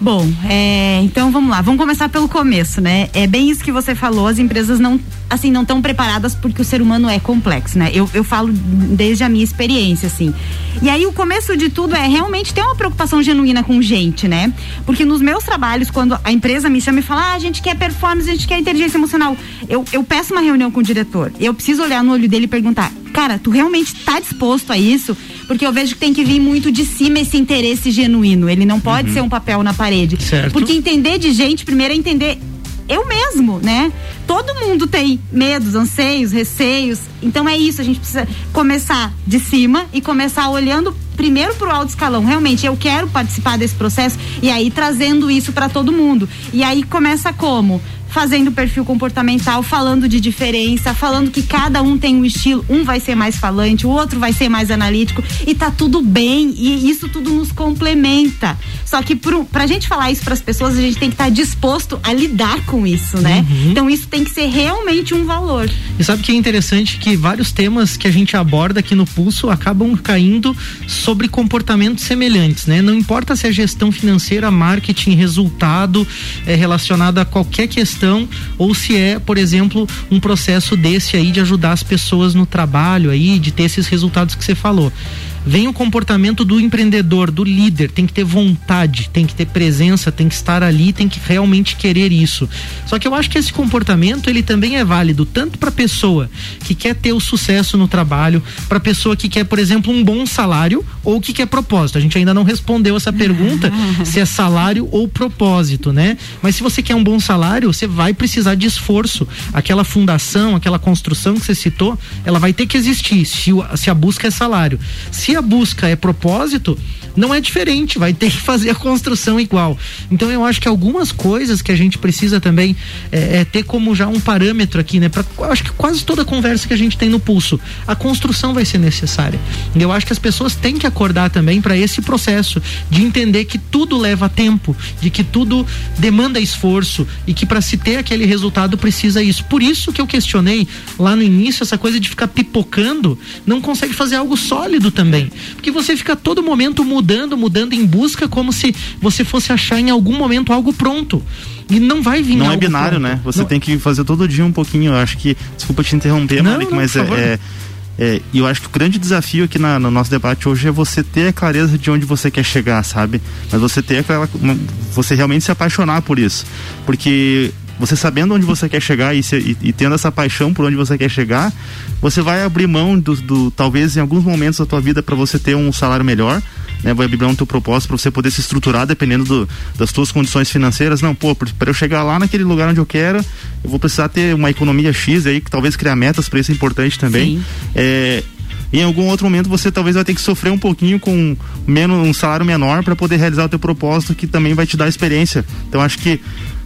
Bom, é, então vamos lá, vamos começar pelo começo, né? É bem isso que você falou, as empresas não, assim, não estão preparadas porque o ser humano é complexo, né? Eu, eu falo desde a minha experiência, assim. E aí o começo de tudo é realmente ter uma preocupação genuína com gente, né? Porque nos meus trabalhos, quando a empresa me chama e fala, ah, a gente quer performance, a gente quer inteligência emocional, eu, eu peço uma reunião com o diretor. Eu preciso olhar no olho dele e perguntar, cara, tu realmente está disposto a isso? Porque eu vejo que tem que vir muito de cima esse interesse genuíno. Ele não pode uhum. ser um papel na parede. Certo. Porque entender de gente, primeiro é entender eu mesmo, né? Todo mundo tem medos, anseios, receios. Então é isso, a gente precisa começar de cima e começar olhando primeiro para o alto escalão. Realmente, eu quero participar desse processo e aí trazendo isso para todo mundo. E aí começa como? Fazendo perfil comportamental, falando de diferença, falando que cada um tem um estilo, um vai ser mais falante, o outro vai ser mais analítico e tá tudo bem e isso tudo nos complementa. Só que pro, pra gente falar isso para as pessoas, a gente tem que estar tá disposto a lidar com isso, né? Uhum. Então isso tem que ser realmente um valor. E sabe que é interessante que vários temas que a gente aborda aqui no Pulso acabam caindo sobre comportamentos semelhantes, né? Não importa se é gestão financeira, marketing, resultado é relacionado a qualquer questão ou se é, por exemplo, um processo desse aí de ajudar as pessoas no trabalho aí, de ter esses resultados que você falou vem o comportamento do empreendedor, do líder, tem que ter vontade, tem que ter presença, tem que estar ali, tem que realmente querer isso. Só que eu acho que esse comportamento ele também é válido tanto para pessoa que quer ter o sucesso no trabalho, para pessoa que quer, por exemplo, um bom salário ou que quer propósito. A gente ainda não respondeu essa pergunta se é salário ou propósito, né? Mas se você quer um bom salário, você vai precisar de esforço. Aquela fundação, aquela construção que você citou, ela vai ter que existir se, se a busca é salário. Se a busca é propósito, não é diferente, vai ter que fazer a construção igual. Então eu acho que algumas coisas que a gente precisa também é, é ter como já um parâmetro aqui, né? Pra, acho que quase toda conversa que a gente tem no pulso, a construção vai ser necessária. E eu acho que as pessoas têm que acordar também para esse processo de entender que tudo leva tempo, de que tudo demanda esforço e que para se ter aquele resultado precisa isso. Por isso que eu questionei lá no início essa coisa de ficar pipocando, não consegue fazer algo sólido também, porque você fica todo momento mudando mudando, mudando em busca como se você fosse achar em algum momento algo pronto. E não vai vir Não é binário, pronto. né? Você não... tem que fazer todo dia um pouquinho. Eu acho que. Desculpa te interromper, não, Malik, não, mas é, é, é, eu acho que o grande desafio aqui na, no nosso debate hoje é você ter a clareza de onde você quer chegar, sabe? Mas você ter aquela. Você realmente se apaixonar por isso. Porque você sabendo onde você quer chegar e, se, e, e, tendo essa paixão por onde você quer chegar, você vai abrir mão do, do talvez em alguns momentos da tua vida para você ter um salário melhor, né? Vai abrir mão do teu propósito para você poder se estruturar dependendo do, das tuas condições financeiras. Não, pô, para eu chegar lá naquele lugar onde eu quero, eu vou precisar ter uma economia X aí, que talvez criar metas para isso é importante também. Sim. É, em algum outro momento você talvez vai ter que sofrer um pouquinho com menos um salário menor para poder realizar o teu propósito que também vai te dar experiência. Então acho que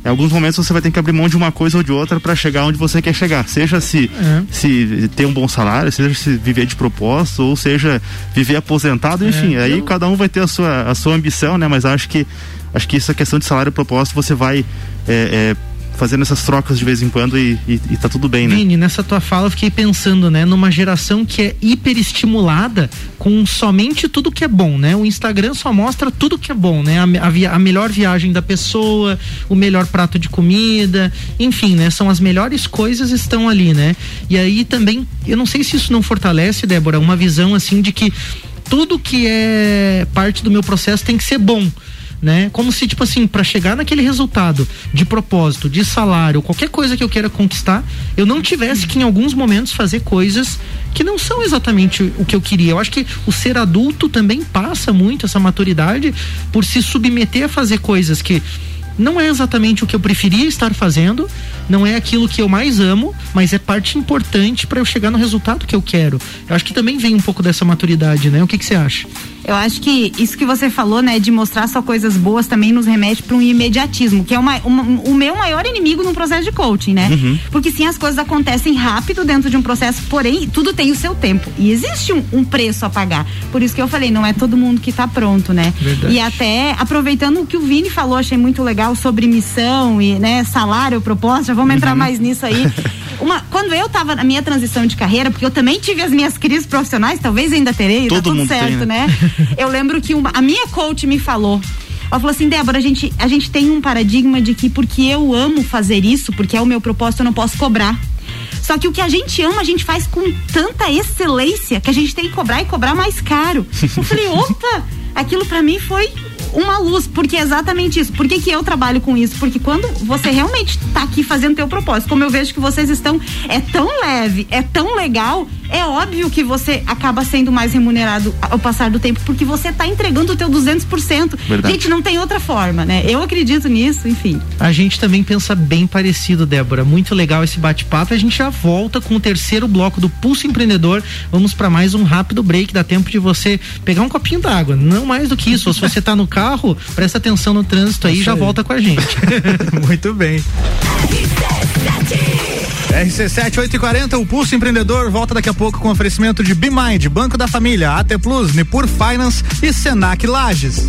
em alguns momentos você vai ter que abrir mão de uma coisa ou de outra para chegar onde você quer chegar. Seja se, é. se ter um bom salário, seja se viver de propósito, ou seja viver aposentado, enfim. É, aí eu... cada um vai ter a sua, a sua ambição, né? Mas acho que acho que essa questão de salário e propósito você vai é, é fazendo essas trocas de vez em quando e, e, e tá tudo bem, né? Vini, nessa tua fala eu fiquei pensando, né, numa geração que é hiperestimulada com somente tudo que é bom, né? O Instagram só mostra tudo que é bom, né? A, a, a melhor viagem da pessoa, o melhor prato de comida, enfim, né? São as melhores coisas estão ali, né? E aí também, eu não sei se isso não fortalece, Débora, uma visão assim de que tudo que é parte do meu processo tem que ser bom né? Como se, tipo assim, para chegar naquele resultado de propósito, de salário, qualquer coisa que eu queira conquistar, eu não tivesse que em alguns momentos fazer coisas que não são exatamente o que eu queria. Eu acho que o ser adulto também passa muito essa maturidade por se submeter a fazer coisas que não é exatamente o que eu preferia estar fazendo, não é aquilo que eu mais amo, mas é parte importante para eu chegar no resultado que eu quero. Eu acho que também vem um pouco dessa maturidade, né? O que, que você acha? Eu acho que isso que você falou, né, de mostrar só coisas boas também nos remete para um imediatismo, que é uma, uma, o meu maior inimigo no processo de coaching, né? Uhum. Porque sim, as coisas acontecem rápido dentro de um processo, porém, tudo tem o seu tempo. E existe um, um preço a pagar. Por isso que eu falei, não é todo mundo que está pronto, né? Verdade. E até aproveitando o que o Vini falou, achei muito legal sobre missão e, né, salário, proposta, já vamos entrar mais nisso aí. Uma, quando eu estava na minha transição de carreira, porque eu também tive as minhas crises profissionais, talvez ainda terei, tá Todo tudo mundo tem, certo, né? né? Eu lembro que uma, a minha coach me falou. Ela falou assim, Débora, a gente, a gente tem um paradigma de que porque eu amo fazer isso, porque é o meu propósito, eu não posso cobrar. Só que o que a gente ama, a gente faz com tanta excelência que a gente tem que cobrar e cobrar mais caro. Eu falei, opa, aquilo pra mim foi uma luz, porque é exatamente isso. Por que, que eu trabalho com isso? Porque quando você realmente tá aqui fazendo teu propósito, como eu vejo que vocês estão, é tão leve, é tão legal, é óbvio que você acaba sendo mais remunerado ao passar do tempo, porque você tá entregando o teu 200%. Verdade. Gente, não tem outra forma, né? Eu acredito nisso, enfim. A gente também pensa bem parecido, Débora. Muito legal esse bate-papo. A gente já volta com o terceiro bloco do Pulso Empreendedor. Vamos para mais um rápido break. Dá tempo de você pegar um copinho d'água. Não mais do que isso. Ou se você tá no carro, presta atenção no trânsito aí e já volta com a gente. Muito bem. RC7 840, o Pulso Empreendedor volta daqui a pouco com oferecimento de BeMind, Banco da Família, AT Plus, Nipur Finance e Senac Lages.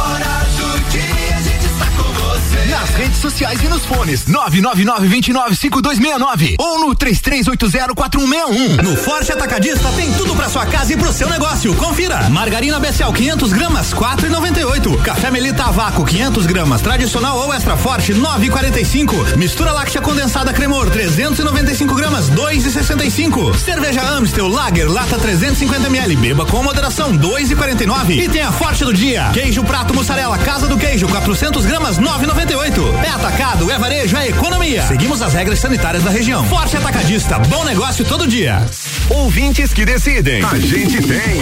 sociais e nos fones 999-295269 ou no 33804161. No Forte Atacadista tem tudo pra sua casa e pro seu negócio. Confira. Margarina Bessel 500 gramas 4,98. Café Melita a vácuo 500 gramas tradicional ou extra forte 9,45. Mistura láctea condensada Cremor 395 gramas 2,65. Cerveja Amstel Lager lata 350 ml. Beba com moderação 2,49. E tem a Forte do dia. Queijo prato mussarela Casa do Queijo 400 gramas 9,98. É atacado, é varejo, é economia. Seguimos as regras sanitárias da região. Forte Atacadista, bom negócio todo dia. Ouvintes que decidem. A gente tem.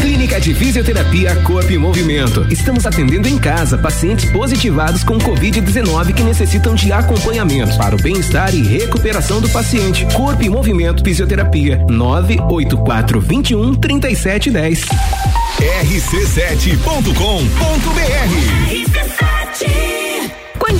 Clínica de Fisioterapia Corpo e Movimento. Estamos atendendo em casa pacientes positivados com Covid-19 que necessitam de acompanhamento para o bem-estar e recuperação do paciente. Corpo e Movimento Fisioterapia 98421 3710. rc7.com.br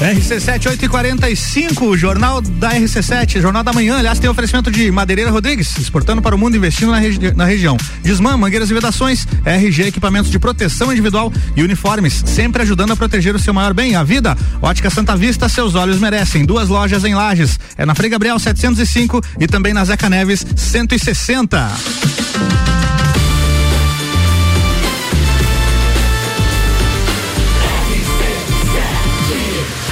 RC7 845, o jornal da RC7, jornal da manhã, aliás, tem oferecimento de Madeireira Rodrigues, exportando para o mundo, investindo na, regi na região. Desmã, mangueiras e vedações, RG, equipamentos de proteção individual e uniformes, sempre ajudando a proteger o seu maior bem, a vida. Ótica Santa Vista, seus olhos merecem. Duas lojas em Lages, é na Frei Gabriel 705 e também na Zeca Neves 160.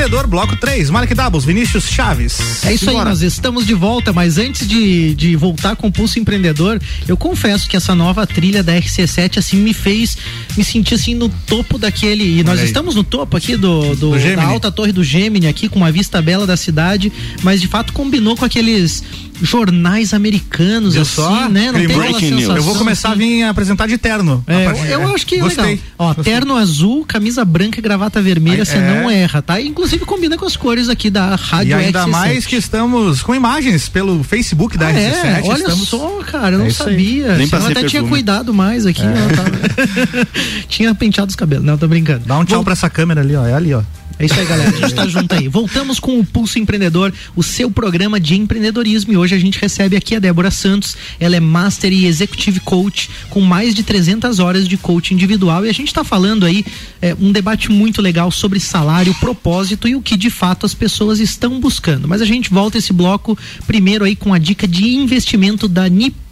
Empreendedor, bloco 3, Mark Dabos, Vinícius Chaves. É isso aí, nós estamos de volta, mas antes de, de voltar com o Pulso Empreendedor, eu confesso que essa nova trilha da RC7 assim me fez me sentir assim no topo daquele. E nós estamos no topo aqui do, do, Do da alta torre do Gemini aqui com uma vista bela da cidade, mas de fato combinou com aqueles jornais americanos Viu assim, só? né? Não tem Breaking news. sensação. Eu vou começar a vir apresentar de terno. É, eu, acho que é Gostei. legal. Ó, terno azul, camisa branca e gravata vermelha, você é. não erra, tá? Inclusive combina com as cores aqui da Rádio E ainda RC7. mais que estamos com imagens pelo Facebook da Ah, RC7. é? Olha estamos... só, cara, eu não É sabia. Nem Eu até tinha perfume. cuidado mais aqui. É. ó, tava- tinha penteado os cabelos. Não, tô brincando. Dá um tchau pra essa câmera ali, ó. É ali, ó. É isso aí, galera. A gente tá junto aí. Voltamos com o Pulso Empreendedor, o seu programa de empreendedorismo. E hoje a gente recebe aqui a Débora Santos. Ela é Master e Executive Coach, com mais de 300 horas de coaching individual. E a gente tá falando aí é, um debate muito legal sobre salário, propósito e o que de fato as pessoas estão buscando. Mas a gente volta esse bloco primeiro aí com a dica de investimento da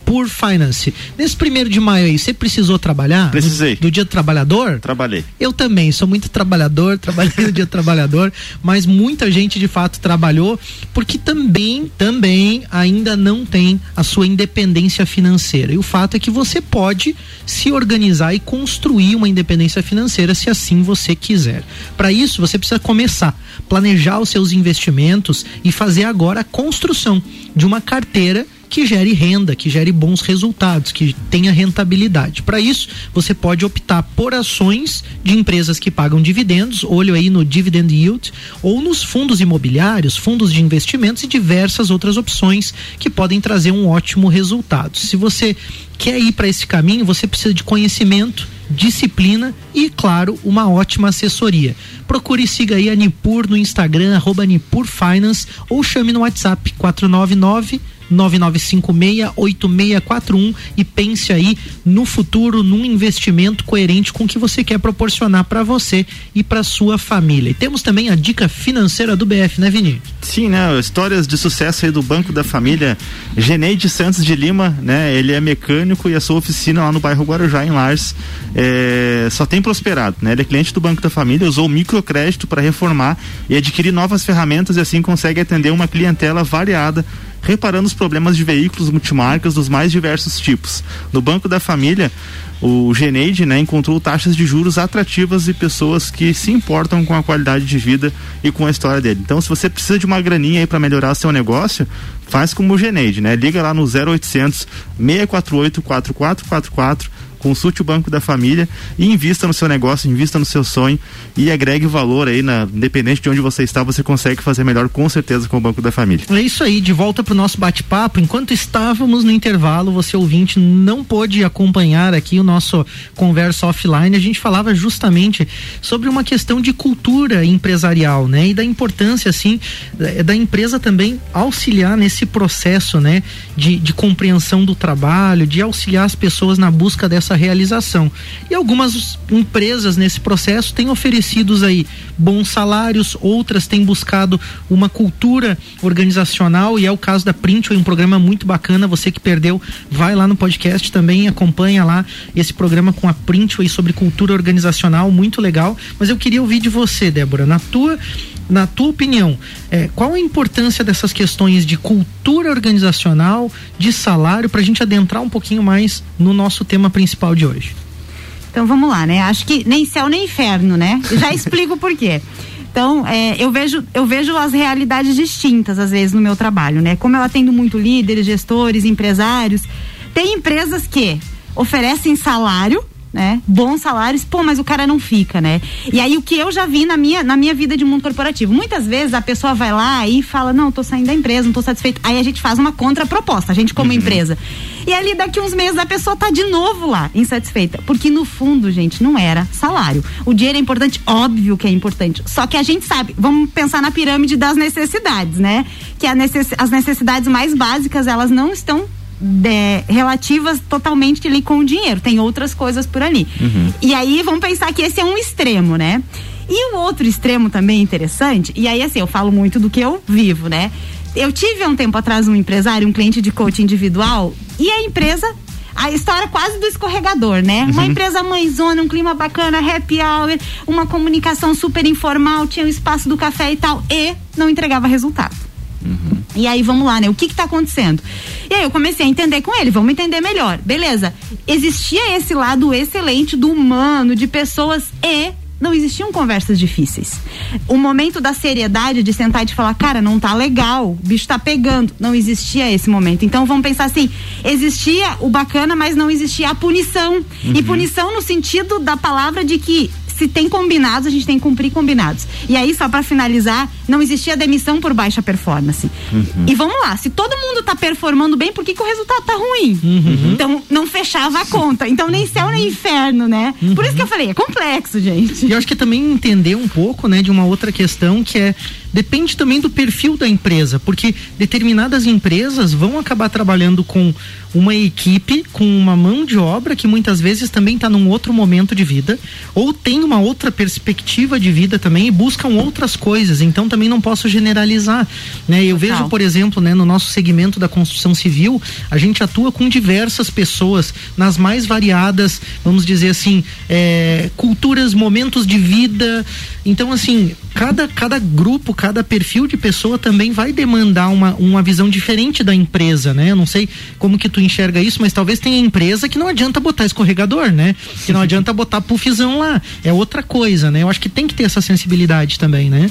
Nipur Finance. Nesse primeiro de maio aí, você precisou trabalhar? Precisei. Do, do dia do trabalhador? Trabalhei. Eu também, sou muito trabalhador, trabalhei no dia do trabalhador, mas muita gente de fato trabalhou porque também, também ainda não tem a sua independência financeira. E o fato é que você pode se organizar e construir uma independência financeira se assim você quiser. Para isso, você precisa começar, planejar os seus investimentos e fazer agora a construção de uma carteira que gere renda, que gere bons resultados, que tenha rentabilidade. Para isso, você pode optar por ações de empresas que pagam dividendos, olho aí no dividend yield, ou nos fundos imobiliários, fundos de investimentos e diversas outras opções que podem trazer um ótimo resultado. Se você quer ir para esse caminho, você precisa de conhecimento, disciplina e, claro, uma ótima assessoria. Procure e siga aí a Nipur no Instagram, arroba Nipur Finance, ou chame no WhatsApp 499 99568641 e pense aí no futuro, num investimento coerente com o que você quer proporcionar para você e para sua família. E temos também a dica financeira do BF, né, Vini? Sim, né? Histórias de sucesso aí do Banco da Família. Geneide Santos de Lima, né? Ele é mecânico e a sua oficina lá no bairro Guarujá, em Lars, é, só tem prosperado, né? Ele é cliente do Banco da Família, usou microcrédito para reformar e adquirir novas ferramentas e assim consegue atender uma clientela variada reparando os problemas de veículos multimarcas dos mais diversos tipos. No Banco da Família, o Geneide né, encontrou taxas de juros atrativas e pessoas que se importam com a qualidade de vida e com a história dele. Então, se você precisa de uma graninha para melhorar seu negócio, faz como o Geneide, né? Liga lá no 0800 648 4444 consulte o Banco da Família e invista no seu negócio, invista no seu sonho e agregue valor aí, na, independente de onde você está, você consegue fazer melhor com certeza com o Banco da Família. É isso aí, de volta pro nosso bate-papo. Enquanto estávamos no intervalo, você ouvinte não pôde acompanhar aqui o nosso conversa offline. A gente falava justamente sobre uma questão de cultura empresarial, né? E da importância, assim, da, da empresa também auxiliar nesse processo, né? De, de compreensão do trabalho, de auxiliar as pessoas na busca dessa realização. E algumas empresas nesse processo têm oferecido aí bons salários, outras têm buscado uma cultura organizacional e é o caso da Print, um programa muito bacana. Você que perdeu, vai lá no podcast também, acompanha lá esse programa com a Print sobre cultura organizacional, muito legal. Mas eu queria ouvir de você, Débora, na tua na tua opinião, é, qual a importância dessas questões de cultura organizacional, de salário, para a gente adentrar um pouquinho mais no nosso tema principal de hoje? Então vamos lá, né? Acho que nem céu nem inferno, né? Já explico por quê. Então, é, eu, vejo, eu vejo as realidades distintas, às vezes, no meu trabalho, né? Como eu atendo muito líderes, gestores, empresários, tem empresas que oferecem salário né? Bons salários, pô, mas o cara não fica, né? E aí o que eu já vi na minha, na minha vida de mundo corporativo, muitas vezes a pessoa vai lá e fala, não, tô saindo da empresa, não tô satisfeito. Aí a gente faz uma contraproposta, a gente como uhum. empresa. E ali daqui uns meses a pessoa tá de novo lá, insatisfeita. Porque no fundo, gente, não era salário. O dinheiro é importante, óbvio que é importante. Só que a gente sabe, vamos pensar na pirâmide das necessidades, né? Que necess, as necessidades mais básicas, elas não estão de, relativas totalmente ali com o dinheiro. Tem outras coisas por ali. Uhum. E aí vamos pensar que esse é um extremo, né? E o outro extremo também interessante, e aí assim, eu falo muito do que eu vivo, né? Eu tive há um tempo atrás um empresário, um cliente de coaching individual, e a empresa a história quase do escorregador, né? Uhum. Uma empresa mãezona, um clima bacana, happy hour, uma comunicação super informal, tinha o espaço do café e tal, e não entregava resultado. Uhum. E aí vamos lá, né? O que está acontecendo? E aí eu comecei a entender com ele, vamos entender melhor. Beleza. Existia esse lado excelente do humano, de pessoas e não existiam conversas difíceis. O momento da seriedade de sentar e de falar, cara, não tá legal, o bicho tá pegando. Não existia esse momento. Então vamos pensar assim: existia o bacana, mas não existia a punição. Uhum. E punição no sentido da palavra de que se tem combinados, a gente tem que cumprir combinados. E aí, só para finalizar, não existia demissão por baixa performance. Uhum. E vamos lá, se todo mundo tá performando bem, por que, que o resultado tá ruim? Uhum. Então, não fechava a conta. Então, nem céu nem inferno, né? Uhum. Por isso que eu falei, é complexo, gente. E eu acho que é também entender um pouco, né, de uma outra questão que é depende também do perfil da empresa, porque determinadas empresas vão acabar trabalhando com uma equipe, com uma mão de obra que muitas vezes também está num outro momento de vida, ou tem uma outra perspectiva de vida também e buscam outras coisas. Então também não posso generalizar, né? Eu vejo, por exemplo, né, no nosso segmento da construção civil, a gente atua com diversas pessoas nas mais variadas, vamos dizer assim, é, culturas, momentos de vida. Então assim, cada cada grupo cada perfil de pessoa também vai demandar uma, uma visão diferente da empresa, né? Eu não sei como que tu enxerga isso, mas talvez tenha empresa que não adianta botar escorregador, né? Que não adianta botar puffzão lá. É outra coisa, né? Eu acho que tem que ter essa sensibilidade também, né?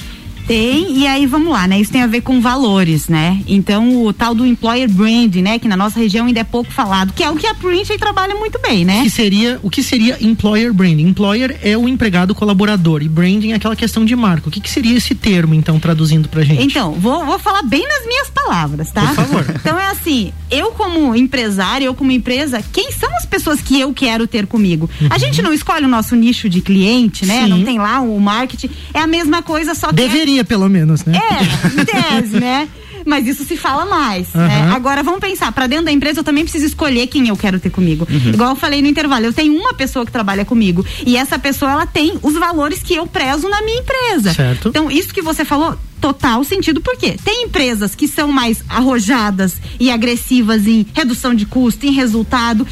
Tem, e aí vamos lá, né? Isso tem a ver com valores, né? Então, o tal do employer brand, né? Que na nossa região ainda é pouco falado, que é o que a Print trabalha muito bem, né? Que seria, o que seria employer branding? Employer é o empregado colaborador e branding é aquela questão de marca. O que, que seria esse termo, então, traduzindo pra gente? Então, vou, vou falar bem nas minhas palavras, tá? Por favor. Então é assim, eu como empresário, eu como empresa, quem são as pessoas que eu quero ter comigo? Uhum. A gente não escolhe o nosso nicho de cliente, né? Sim. Não tem lá o marketing. É a mesma coisa, só que. É Deveria pelo menos, né? É, em tese, né? mas isso se fala mais, uhum. né? Agora vamos pensar, para dentro da empresa eu também preciso escolher quem eu quero ter comigo. Uhum. Igual eu falei no intervalo, eu tenho uma pessoa que trabalha comigo e essa pessoa ela tem os valores que eu prezo na minha empresa. Certo. Então, isso que você falou total sentido, porque tem empresas que são mais arrojadas e agressivas em redução de custo, em resultado.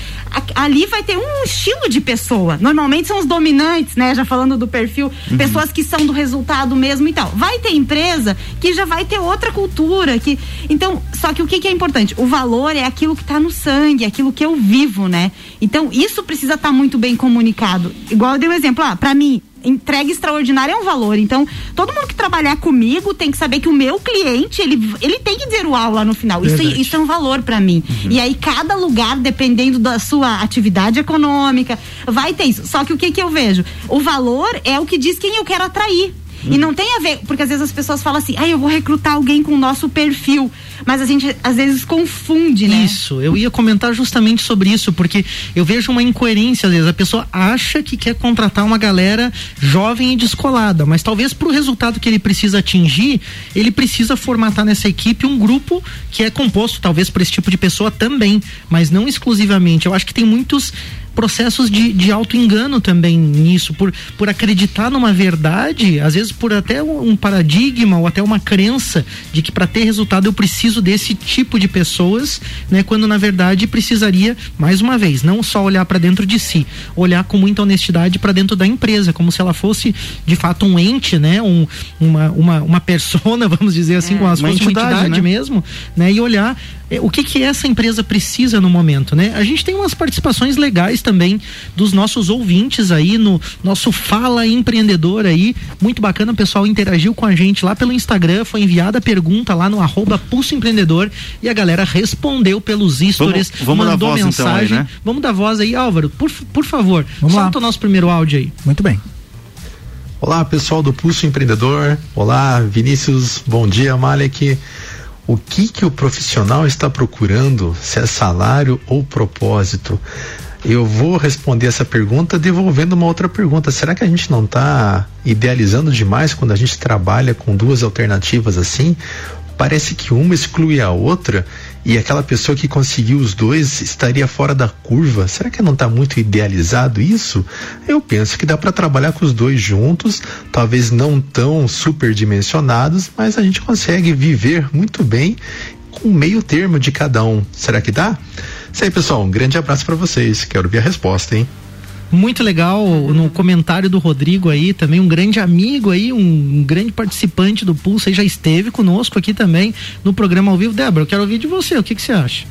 ali vai ter um estilo de pessoa. Normalmente são os dominantes, né? Já falando do perfil, uhum. pessoas que são do resultado mesmo e tal. Vai ter empresa que já vai ter outra cultura. que Então, só que o que, que é importante? O valor é aquilo que está no sangue, é aquilo que eu vivo, né? Então, isso precisa estar tá muito bem comunicado. Igual eu dei um exemplo, ah, para mim, entrega extraordinária é um valor. Então, todo mundo que trabalhar comigo tem que saber que o meu cliente, ele, ele tem que dizer o lá no final. Isso, isso é um valor para mim. Uhum. E aí, cada lugar, dependendo da sua atividade econômica, vai ter isso. Só que o que, que eu vejo? O valor é o que diz quem eu quero atrair. E não tem a ver, porque às vezes as pessoas falam assim, ah, eu vou recrutar alguém com o nosso perfil. Mas a gente às vezes confunde, né? Isso, eu ia comentar justamente sobre isso, porque eu vejo uma incoerência, às vezes. A pessoa acha que quer contratar uma galera jovem e descolada, mas talvez para o resultado que ele precisa atingir, ele precisa formatar nessa equipe um grupo que é composto, talvez, por esse tipo de pessoa também, mas não exclusivamente. Eu acho que tem muitos processos de, de auto-engano também nisso, por, por acreditar numa verdade, às vezes por até um paradigma ou até uma crença de que para ter resultado eu preciso desse tipo de pessoas, né? Quando na verdade precisaria, mais uma vez, não só olhar para dentro de si, olhar com muita honestidade para dentro da empresa, como se ela fosse de fato um ente, né? Um, uma, uma, uma persona, vamos dizer assim, é, com as uma entidade, uma entidade né? mesmo, né? E olhar o que que essa empresa precisa no momento, né? A gente tem umas participações legais também dos nossos ouvintes aí no nosso Fala Empreendedor aí, muito bacana, o pessoal interagiu com a gente lá pelo Instagram, foi enviada a pergunta lá no arroba Pulso Empreendedor e a galera respondeu pelos stories, vamos, vamos mandou voz, mensagem. Então, aí, né? Vamos dar voz aí, Álvaro, por, por favor, vamos solta lá. o nosso primeiro áudio aí. Muito bem. Olá pessoal do Pulso Empreendedor, olá Vinícius, bom dia Malek o que que o profissional está procurando, se é salário ou propósito. Eu vou responder essa pergunta devolvendo uma outra pergunta. Será que a gente não está idealizando demais quando a gente trabalha com duas alternativas assim? Parece que uma exclui a outra e aquela pessoa que conseguiu os dois estaria fora da curva. Será que não está muito idealizado isso? Eu penso que dá para trabalhar com os dois juntos, talvez não tão superdimensionados, mas a gente consegue viver muito bem com meio termo de cada um. Será que dá? Isso aí, pessoal. Um grande abraço para vocês. Quero ver a resposta, hein? Muito legal no comentário do Rodrigo aí, também um grande amigo aí, um, grande participante do Pulso aí, já esteve conosco aqui também no programa ao vivo. Débora, eu quero ouvir de você, o que, que você acha?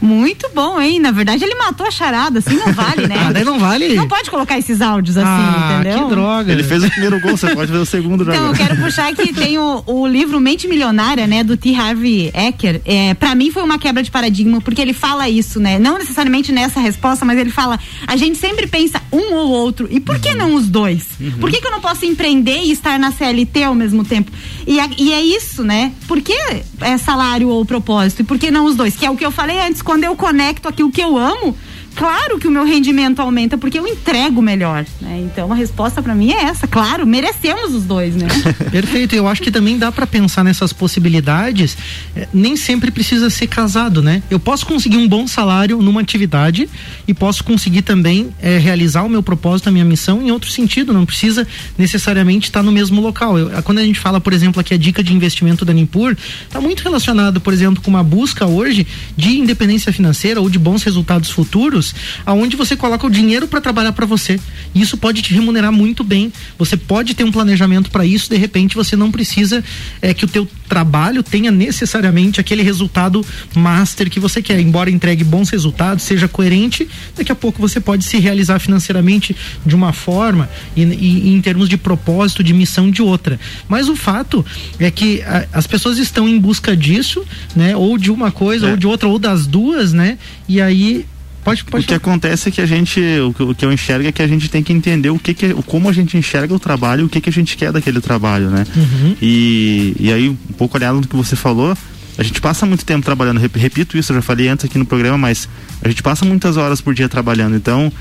Muito bom, hein? Na verdade, ele matou a charada, assim não vale, né? ah, daí não vale? Não pode colocar esses áudios assim, ah, entendeu? Que droga. Ele fez o primeiro gol, você pode ver o segundo Então, eu quero puxar que tem o, o, livro Mente Milionária, né, do T. Harvey Ecker. É, para mim foi uma quebra de paradigma, porque ele fala isso, né? Não necessariamente nessa resposta, mas ele fala: a gente sempre pensa um ou outro. E por que não os dois? Uhum. Por que, que eu não posso empreender e estar na CLT ao mesmo tempo? E, a, e é isso, né? Por que é salário ou propósito? E por que não os dois? Que é o que eu falei antes, quando eu conecto aquilo que eu amo, claro que o meu rendimento aumenta porque eu entrego melhor, né? Então a resposta para mim é essa, claro, merecemos os dois, né? Perfeito, eu acho que também dá para pensar nessas possibilidades, é, nem sempre precisa ser casado, né? Eu posso conseguir um bom salário numa atividade e posso conseguir também é, realizar o meu propósito, a minha missão em outro sentido, não precisa necessariamente estar no mesmo local. Eu, quando a gente fala, por exemplo, aqui a dica de investimento da Nimpur, está muito relacionado, por exemplo, com uma busca hoje de independência financeira ou de bons resultados futuros aonde você coloca o dinheiro para trabalhar para você. E isso pode te remunerar muito bem. Você pode ter um planejamento para isso. De repente, você não precisa é, que o teu trabalho tenha necessariamente aquele resultado master que você quer. Embora entregue bons resultados, seja coerente, daqui a pouco você pode se realizar financeiramente de uma forma e, e, e em termos de propósito, de missão de outra. Mas o fato é que a, as pessoas estão em busca disso, né? Ou de uma coisa, é. ou de outra, ou das duas, né? E aí Pode, pode o que acontece é que a gente, o, que eu enxergo é que a gente tem que entender o que, que como a gente enxerga o trabalho, o que, que a gente quer daquele trabalho, né? Uhum. E, e aí, um pouco olhando no que você falou, a gente passa muito tempo trabalhando, repito isso, eu já falei antes aqui no programa, mas a gente passa muitas horas por dia trabalhando, então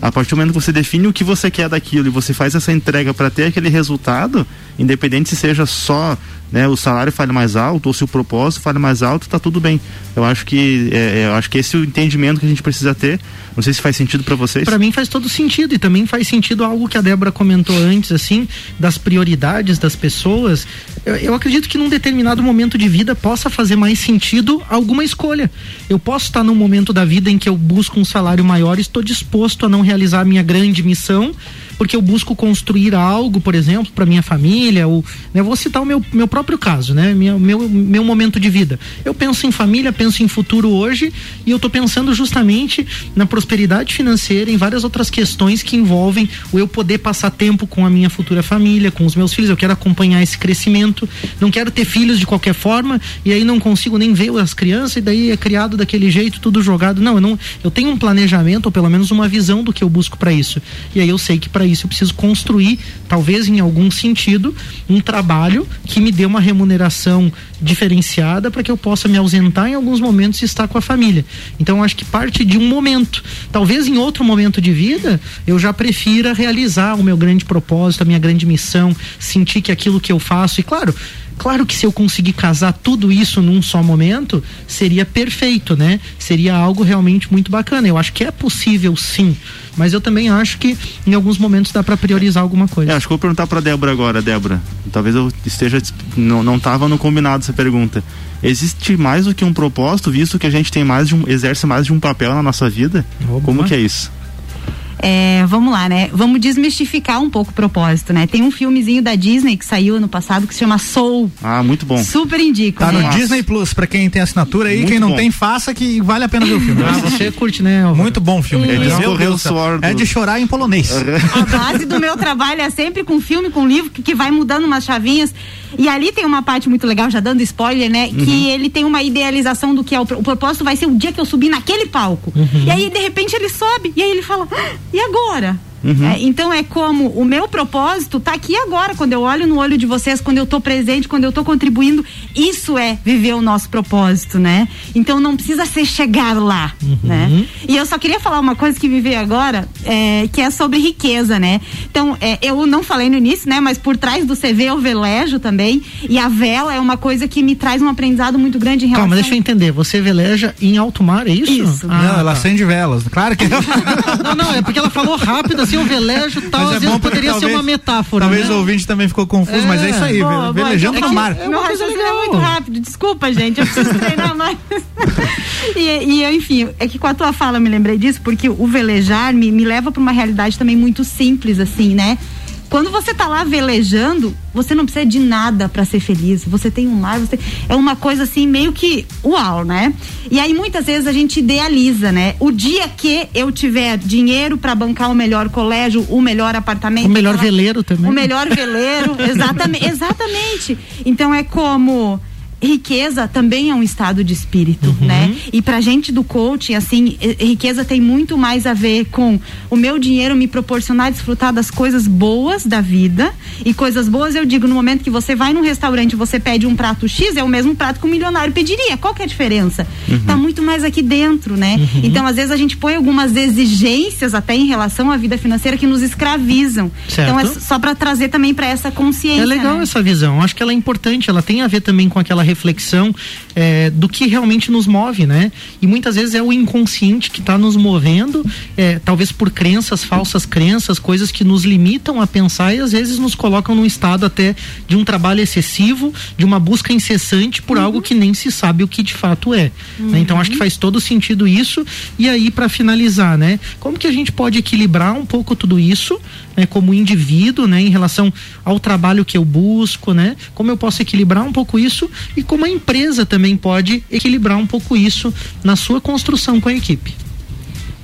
a partir do momento que você define o que você quer daquilo e você faz essa entrega para ter aquele resultado, independente se seja só né, o salário fale mais alto ou se o propósito fale mais alto, tá tudo bem. Eu acho que é, é eu acho que esse é o entendimento que a gente precisa ter. Não sei se faz sentido para vocês. Para mim faz todo sentido e também faz sentido algo que a Débora comentou antes, assim, das prioridades das pessoas. Eu, eu acredito que num determinado momento de vida possa fazer mais sentido alguma escolha. Eu posso estar num momento da vida em que eu busco um salário maior e estou disposto a não realizar a minha grande missão porque eu busco construir algo, por exemplo, para minha família, ou né, vou citar o meu, meu próprio caso, né? Meu, meu, meu momento de vida. Eu penso em família, penso em futuro hoje e eu estou pensando justamente na prosperidade financeira, em várias outras questões que envolvem o eu poder passar tempo com a minha futura família, com os meus filhos. Eu quero acompanhar esse crescimento. Não quero ter filhos de qualquer forma e aí não consigo nem ver as crianças e daí é criado daquele jeito, tudo jogado. Não, eu não, eu tenho um planejamento ou pelo menos uma visão do que eu busco para isso. E aí eu sei que para isso eu preciso construir, talvez em algum sentido, um trabalho que me dê uma remuneração diferenciada para que eu possa me ausentar em alguns momentos e estar com a família. Então acho que parte de um momento. Talvez em outro momento de vida eu já prefira realizar o meu grande propósito, a minha grande missão, sentir que aquilo que eu faço, e claro, Claro que se eu conseguir casar tudo isso num só momento, seria perfeito, né? Seria algo realmente muito bacana. Eu acho que é possível sim, mas eu também acho que em alguns momentos dá para priorizar alguma coisa. É, acho que vou perguntar para Débora agora, Débora. Talvez eu esteja não não tava no combinado essa pergunta. Existe mais do que um propósito, visto que a gente tem mais de um exerce mais de um papel na nossa vida? Como que é isso? É, vamos lá, né? Vamos desmistificar um pouco o propósito, né? Tem um filmezinho da Disney que saiu ano passado que se chama Soul. Ah, muito bom. Super indico. Tá né? no Disney Plus, pra quem tem assinatura aí, Muito quem não bom. tem, faça que vale a pena ver o filme. Ah, você curte, né? Álvaro? Muito bom o filme. Ele Meu escorreu Deus o suor do- É de chorar em polonês. A base do meu trabalho é sempre com filme, com livro, que, que vai mudando umas chavinhas. E ali tem uma parte muito legal, já dando spoiler, né? Que ele tem uma idealização do que é o, o propósito vai ser o dia que eu subir naquele palco. E aí, de repente, ele sobe. E aí ele fala, "Ah, e agora? É, então é como o meu propósito tá aqui agora, quando eu olho no olho de vocês, quando eu tô presente, quando eu tô contribuindo, isso é viver o nosso propósito, né? Então não precisa ser chegar lá, né? E eu só queria falar uma coisa que me veio agora, é, que é sobre riqueza, né? Então, é, eu não falei no início, né? Mas por trás do CV eu velejo também, e a vela é uma coisa que me traz um aprendizado muito grande em relação... Calma, deixa eu entender. Você veleja em alto mar, é isso? Isso. Ah, não, ela tá. acende velas. Claro que Não, não, é porque ela falou rápido, assim, o velejo tal, Mas às é vezes poderia ser talvez- uma metáfora. Talvez né? o ouvinte também ficou confuso, mas é isso aí, Boa, boa. velejando Então, no mar. Meu raciocínio é muito rápido, desculpa, gente, eu preciso treinar mais. e, e eu, enfim, é que com a tua fala eu me lembrei disso, porque o velejar me, me leva para uma realidade também muito simples, assim, né? Quando você tá lá velejando, você não precisa de nada para ser feliz. Você tem um mar, você é uma coisa assim meio que uau, né? E aí muitas vezes a gente idealiza, né? O dia que eu tiver dinheiro para bancar o melhor colégio, o melhor apartamento, O melhor aquela- veleiro também. o melhor veleiro, exatamente, exatamente. Então é como riqueza também é um estado de espírito, Uhum. né? E pra gente do coaching, assim, riqueza tem muito mais a ver com o meu dinheiro me proporcionar desfrutar das coisas boas da vida. E coisas boas, eu digo, no momento que você vai num restaurante, e você pede um prato X, é o mesmo prato que um milionário pediria. Qual que é a diferença? Tá muito mais aqui dentro, né? Então, às vezes a gente põe algumas exigências até em relação à vida financeira que nos escravizam. Certo. Então, é só pra trazer também pra essa consciência. É legal né? essa visão. Acho que ela é importante. Ela tem a ver também com aquela reflexão é, do que realmente nos move, né? E muitas vezes é o inconsciente que está nos movendo, é, talvez por crenças, falsas crenças, coisas que nos limitam a pensar e às vezes nos colocam num estado até de um trabalho excessivo, de uma busca incessante por algo que nem se sabe o que de fato é. né? Então acho que faz todo sentido isso. E aí para finalizar, né? Como que a gente pode equilibrar um pouco tudo isso? Né, como indivíduo, né, em relação ao trabalho que eu busco, né, como eu posso equilibrar um pouco isso e como a empresa também pode equilibrar um pouco isso na sua construção com a equipe.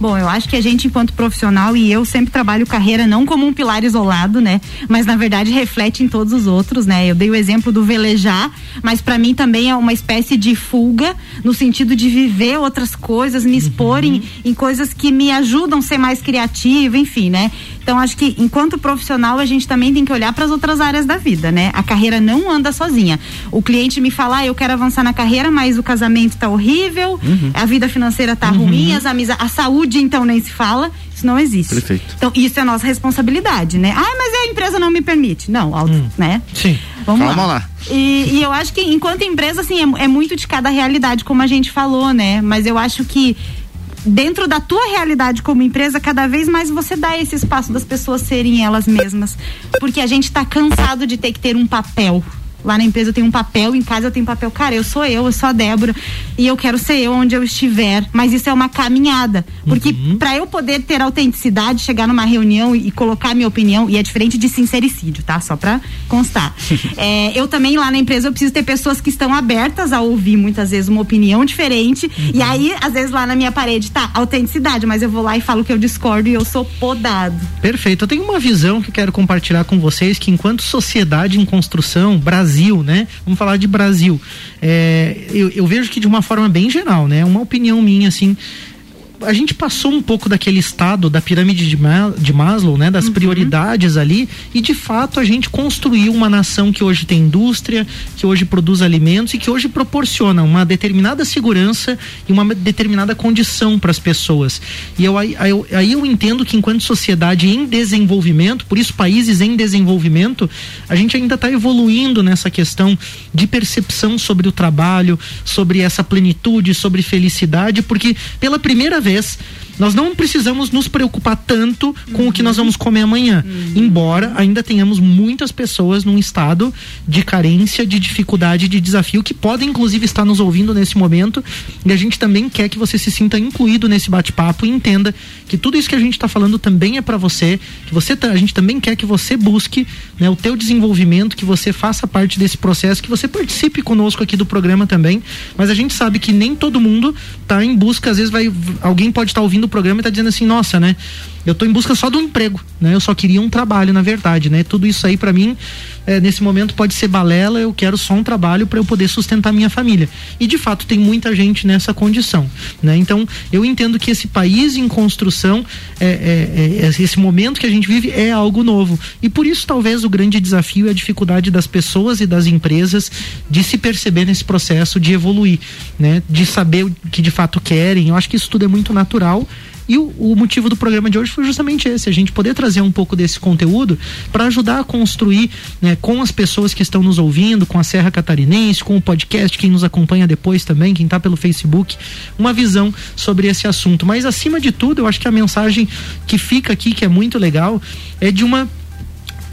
Bom, eu acho que a gente, enquanto profissional, e eu sempre trabalho carreira não como um pilar isolado, né? Mas na verdade reflete em todos os outros, né? Eu dei o exemplo do velejar, mas para mim também é uma espécie de fuga, no sentido de viver outras coisas, me expor em, em coisas que me ajudam a ser mais criativa, enfim, né? Então acho que enquanto profissional a gente também tem que olhar para as outras áreas da vida, né? A carreira não anda sozinha. O cliente me fala, ah, eu quero avançar na carreira, mas o casamento tá horrível, a vida financeira tá ruim, as amizades, a saúde então nem se fala, isso não existe. Perfeito. Então isso é nossa responsabilidade, né? Ah, mas a empresa não me permite. Não, auto, né? Sim. Vamos Calma lá. lá. E, e eu acho que enquanto empresa, assim, é, é muito de cada realidade, como a gente falou, né? Mas eu acho que dentro da tua realidade como empresa, cada vez mais você dá esse espaço das pessoas serem elas mesmas. Porque a gente tá cansado de ter que ter um papel. Lá na empresa eu tenho um papel, em casa eu tenho um papel. Cara, eu sou eu, eu sou a Débora e eu quero ser eu onde eu estiver. Mas isso é uma caminhada. Porque Uhum. para eu poder ter autenticidade, chegar numa reunião e, e colocar minha opinião, e é diferente de sincericídio, tá? Só pra constar. É, eu também lá na empresa eu preciso ter pessoas que estão abertas a ouvir muitas vezes uma opinião diferente. E Uhum. aí, às vezes lá na minha parede tá autenticidade, mas eu vou lá e falo que eu discordo e eu sou podado. Perfeito. Eu tenho uma visão que quero compartilhar com vocês que enquanto sociedade em construção, Brasil, né? Vamos falar de Brasil. É, eu, eu vejo que de uma forma bem geral, né? Uma opinião minha, assim. A gente passou um pouco daquele estado da pirâmide de, Ma- de Maslow, né? Das prioridades ali e de fato a gente construiu uma nação que hoje tem indústria, que hoje produz alimentos e que hoje proporciona uma determinada segurança e uma determinada condição para as pessoas. E eu, aí, aí eu, aí eu entendo que enquanto sociedade em desenvolvimento, por isso países em desenvolvimento, a gente ainda está evoluindo nessa questão de percepção sobre o trabalho, sobre essa plenitude, sobre felicidade, porque pela primeira vez vocês nós não precisamos nos preocupar tanto com o que nós vamos comer amanhã. Embora ainda tenhamos muitas pessoas num estado de carência, de dificuldade, de desafio, que podem inclusive estar nos ouvindo nesse momento. E a gente também quer que você se sinta incluído nesse bate-papo e entenda que tudo isso que a gente está falando também é para você, que você tá- a gente também quer que você busque né, o teu desenvolvimento, que você faça parte desse processo, que você participe conosco aqui do programa também. Mas a gente sabe que nem todo mundo está em busca, às vezes vai alguém pode estar ouvindo o programa e tá dizendo assim, nossa, né? Eu tô em busca só um emprego, né? Eu só queria um trabalho, na verdade, né? Tudo isso aí para mim, eh, nesse momento pode ser balela, eu quero só um trabalho para eu poder sustentar minha família. E de fato tem muita gente nessa condição, né? Então, eu entendo que esse país em construção, é, é, é, esse momento que a gente vive é algo novo. E por isso talvez o grande desafio é a dificuldade das pessoas e das empresas de se perceber nesse processo de evoluir, né? De saber o que de fato querem. Eu acho que isso tudo é muito natural. E o, o motivo do programa de hoje foi justamente esse, a gente poder trazer um pouco desse conteúdo para ajudar a construir né, com as pessoas que estão nos ouvindo, com a Serra Catarinense, com o podcast, quem nos acompanha depois também, quem está pelo Facebook, uma visão sobre esse assunto. Mas acima de tudo, eu acho que a mensagem que fica aqui, que é muito legal, é de uma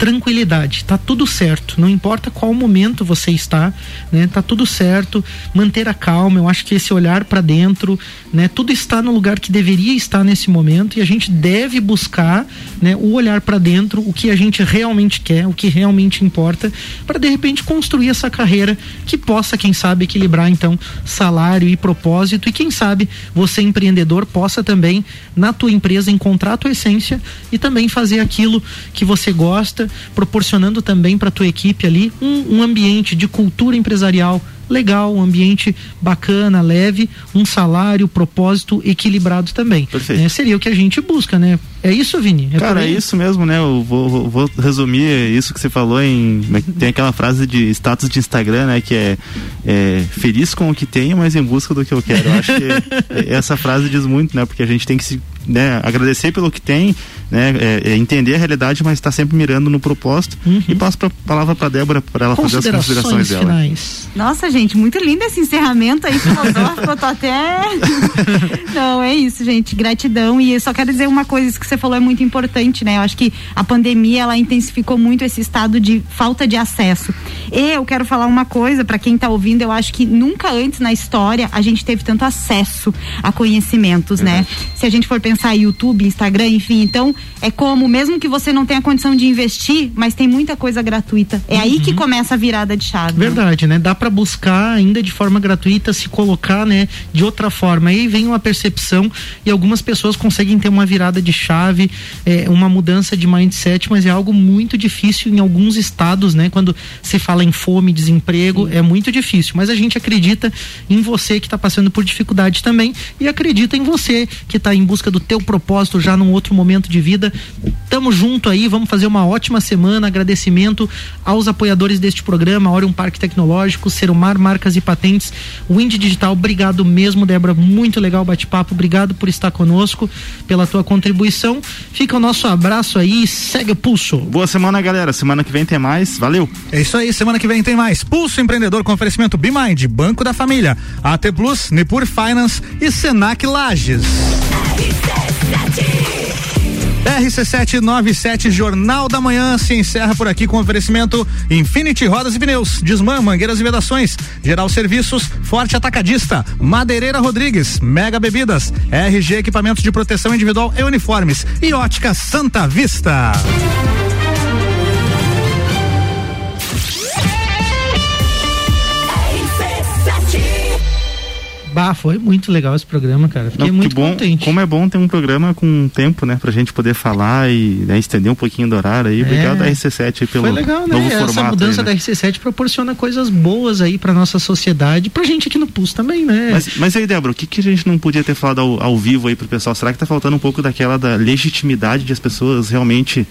tranquilidade, tá tudo certo, não importa qual momento você está, né? Tá tudo certo, manter a calma, eu acho que esse olhar para dentro, né? Tudo está no lugar que deveria estar nesse momento e a gente deve buscar, né, o olhar para dentro, o que a gente realmente quer, o que realmente importa, para de repente construir essa carreira que possa, quem sabe, equilibrar então salário e propósito. E quem sabe você empreendedor possa também na tua empresa encontrar a tua essência e também fazer aquilo que você gosta, proporcionando também para tua equipe ali um, um ambiente de cultura empresarial legal, um ambiente bacana, leve, um salário, propósito equilibrado também. Né? Seria o que a gente busca, né? É isso, Vini? É Cara, é isso mesmo, né? Eu vou, vou- vou resumir isso que você falou em. é Tem aquela frase de status de Instagram, né? Que é, é, feliz com o que tenho, mas em busca do que eu quero. Eu acho que essa frase diz muito, né? Porque a gente tem que se né, agradecer pelo que tem, né? É, é entender a realidade, mas estar sempre mirando no propósito. E passo a palavra para Débora para ela fazer as considerações dela. finais. Nossa, gente, muito lindo esse encerramento aí filosófico. Eu tô até. Não, é isso, gente. Gratidão. E eu só quero dizer uma coisa: isso que você falou é muito importante, né? Eu acho que a pandemia ela intensificou muito esse estado de falta de acesso. E eu quero falar uma coisa para quem tá ouvindo: eu acho que nunca antes na história a gente teve tanto acesso a conhecimentos, né? Se a gente for pensar em YouTube, Instagram, enfim, então é como, mesmo que você não tenha condição de investir, mas tem muita coisa gratuita. É aí que começa a virada de chave. Verdade, né? Dá para buscar ainda de forma gratuita se colocar, né, de outra forma. Aí vem uma percepção e algumas pessoas conseguem ter uma virada de chave, é, uma mudança de mindset, mas é algo muito difícil em alguns estados, né? Quando se fala em fome, desemprego, é muito difícil. Mas a gente acredita em você que está passando por dificuldade também e acredita em você que está em busca do teu propósito já num outro momento de vida. Tamo junto aí, vamos fazer uma ótima semana. Agradecimento aos apoiadores deste programa, Orion Parque Tecnológico, Serumar Marcas e Patentes, Wind Digital. Obrigado mesmo, Débora. Muito legal o bate-papo. Obrigado por estar conosco, pela tua contribuição. Fica o nosso abraço aí, segue o pulso. Boa semana, galera. Semana que vem tem mais. Valeu. É isso aí, semana que vem tem mais. Pulso Empreendedor com oferecimento BeMind, Banco da Família, AT Plus, Nipur Finance e Senac Lages. RC7 RC797 Jornal da Manhã se encerra por aqui com oferecimento Infinity Rodas e Pneus, Desmã, Mangueiras e Vedações, Geral Serviços, Forte Atacadista, Madeireira Rodrigues, Mega Bebidas, RG Equipamentos de Proteção Individual e Uniformes e Ótica Santa Vista. Bah, foi muito legal esse programa, cara. Fiquei Não, muito bom, contente. Como é bom ter um programa com tempo, né? Pra gente poder falar e né, estender um pouquinho do horário aí. Obrigado É. RC7 aí pelo Foi legal, né? novo Essa formato. mudança aí, né? da RC7 proporciona coisas boas aí pra nossa sociedade, pra gente aqui no PUS também, né? Mas, mas aí, Débora, o que, que a gente não podia ter falado ao, ao vivo aí pro pessoal? Será que tá faltando um pouco daquela da legitimidade de as pessoas realmente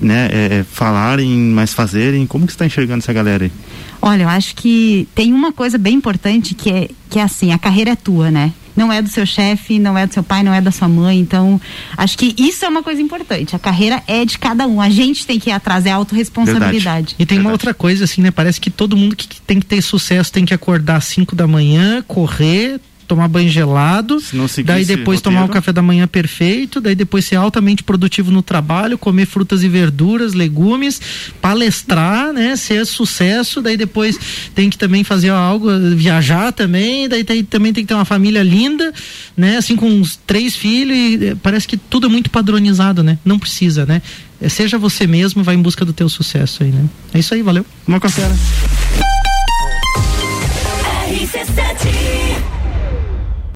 né, é, é, falarem, mas fazerem? Como que você tá enxergando essa galera aí? Olha, eu acho que tem uma coisa bem importante que é, que é assim, a carreira é tua, né? Não é do seu chefe, não é do seu pai, não é da sua mãe. Então, acho que isso é uma coisa importante. A carreira é de cada um. A gente tem que ir atrás, é autorresponsabilidade. E tem uma outra coisa, assim, né? Parece que todo mundo que que tem que ter sucesso tem que acordar às 5 da manhã, correr, tomar banho gelado, daí depois tomar o roteiro- café da manhã perfeito, daí depois ser altamente produtivo no trabalho, comer frutas e verduras, legumes, palestrar, né? Ser sucesso, daí depois tem que também fazer algo, viajar também, daí tem- também tem que ter uma família linda, né? Assim com uns três filhos e eh, parece que tudo é muito padronizado, né? Não precisa, né? Eh, Seja você mesmo, vai em busca do teu sucesso aí, né? É isso aí, valeu. Uma café. RC7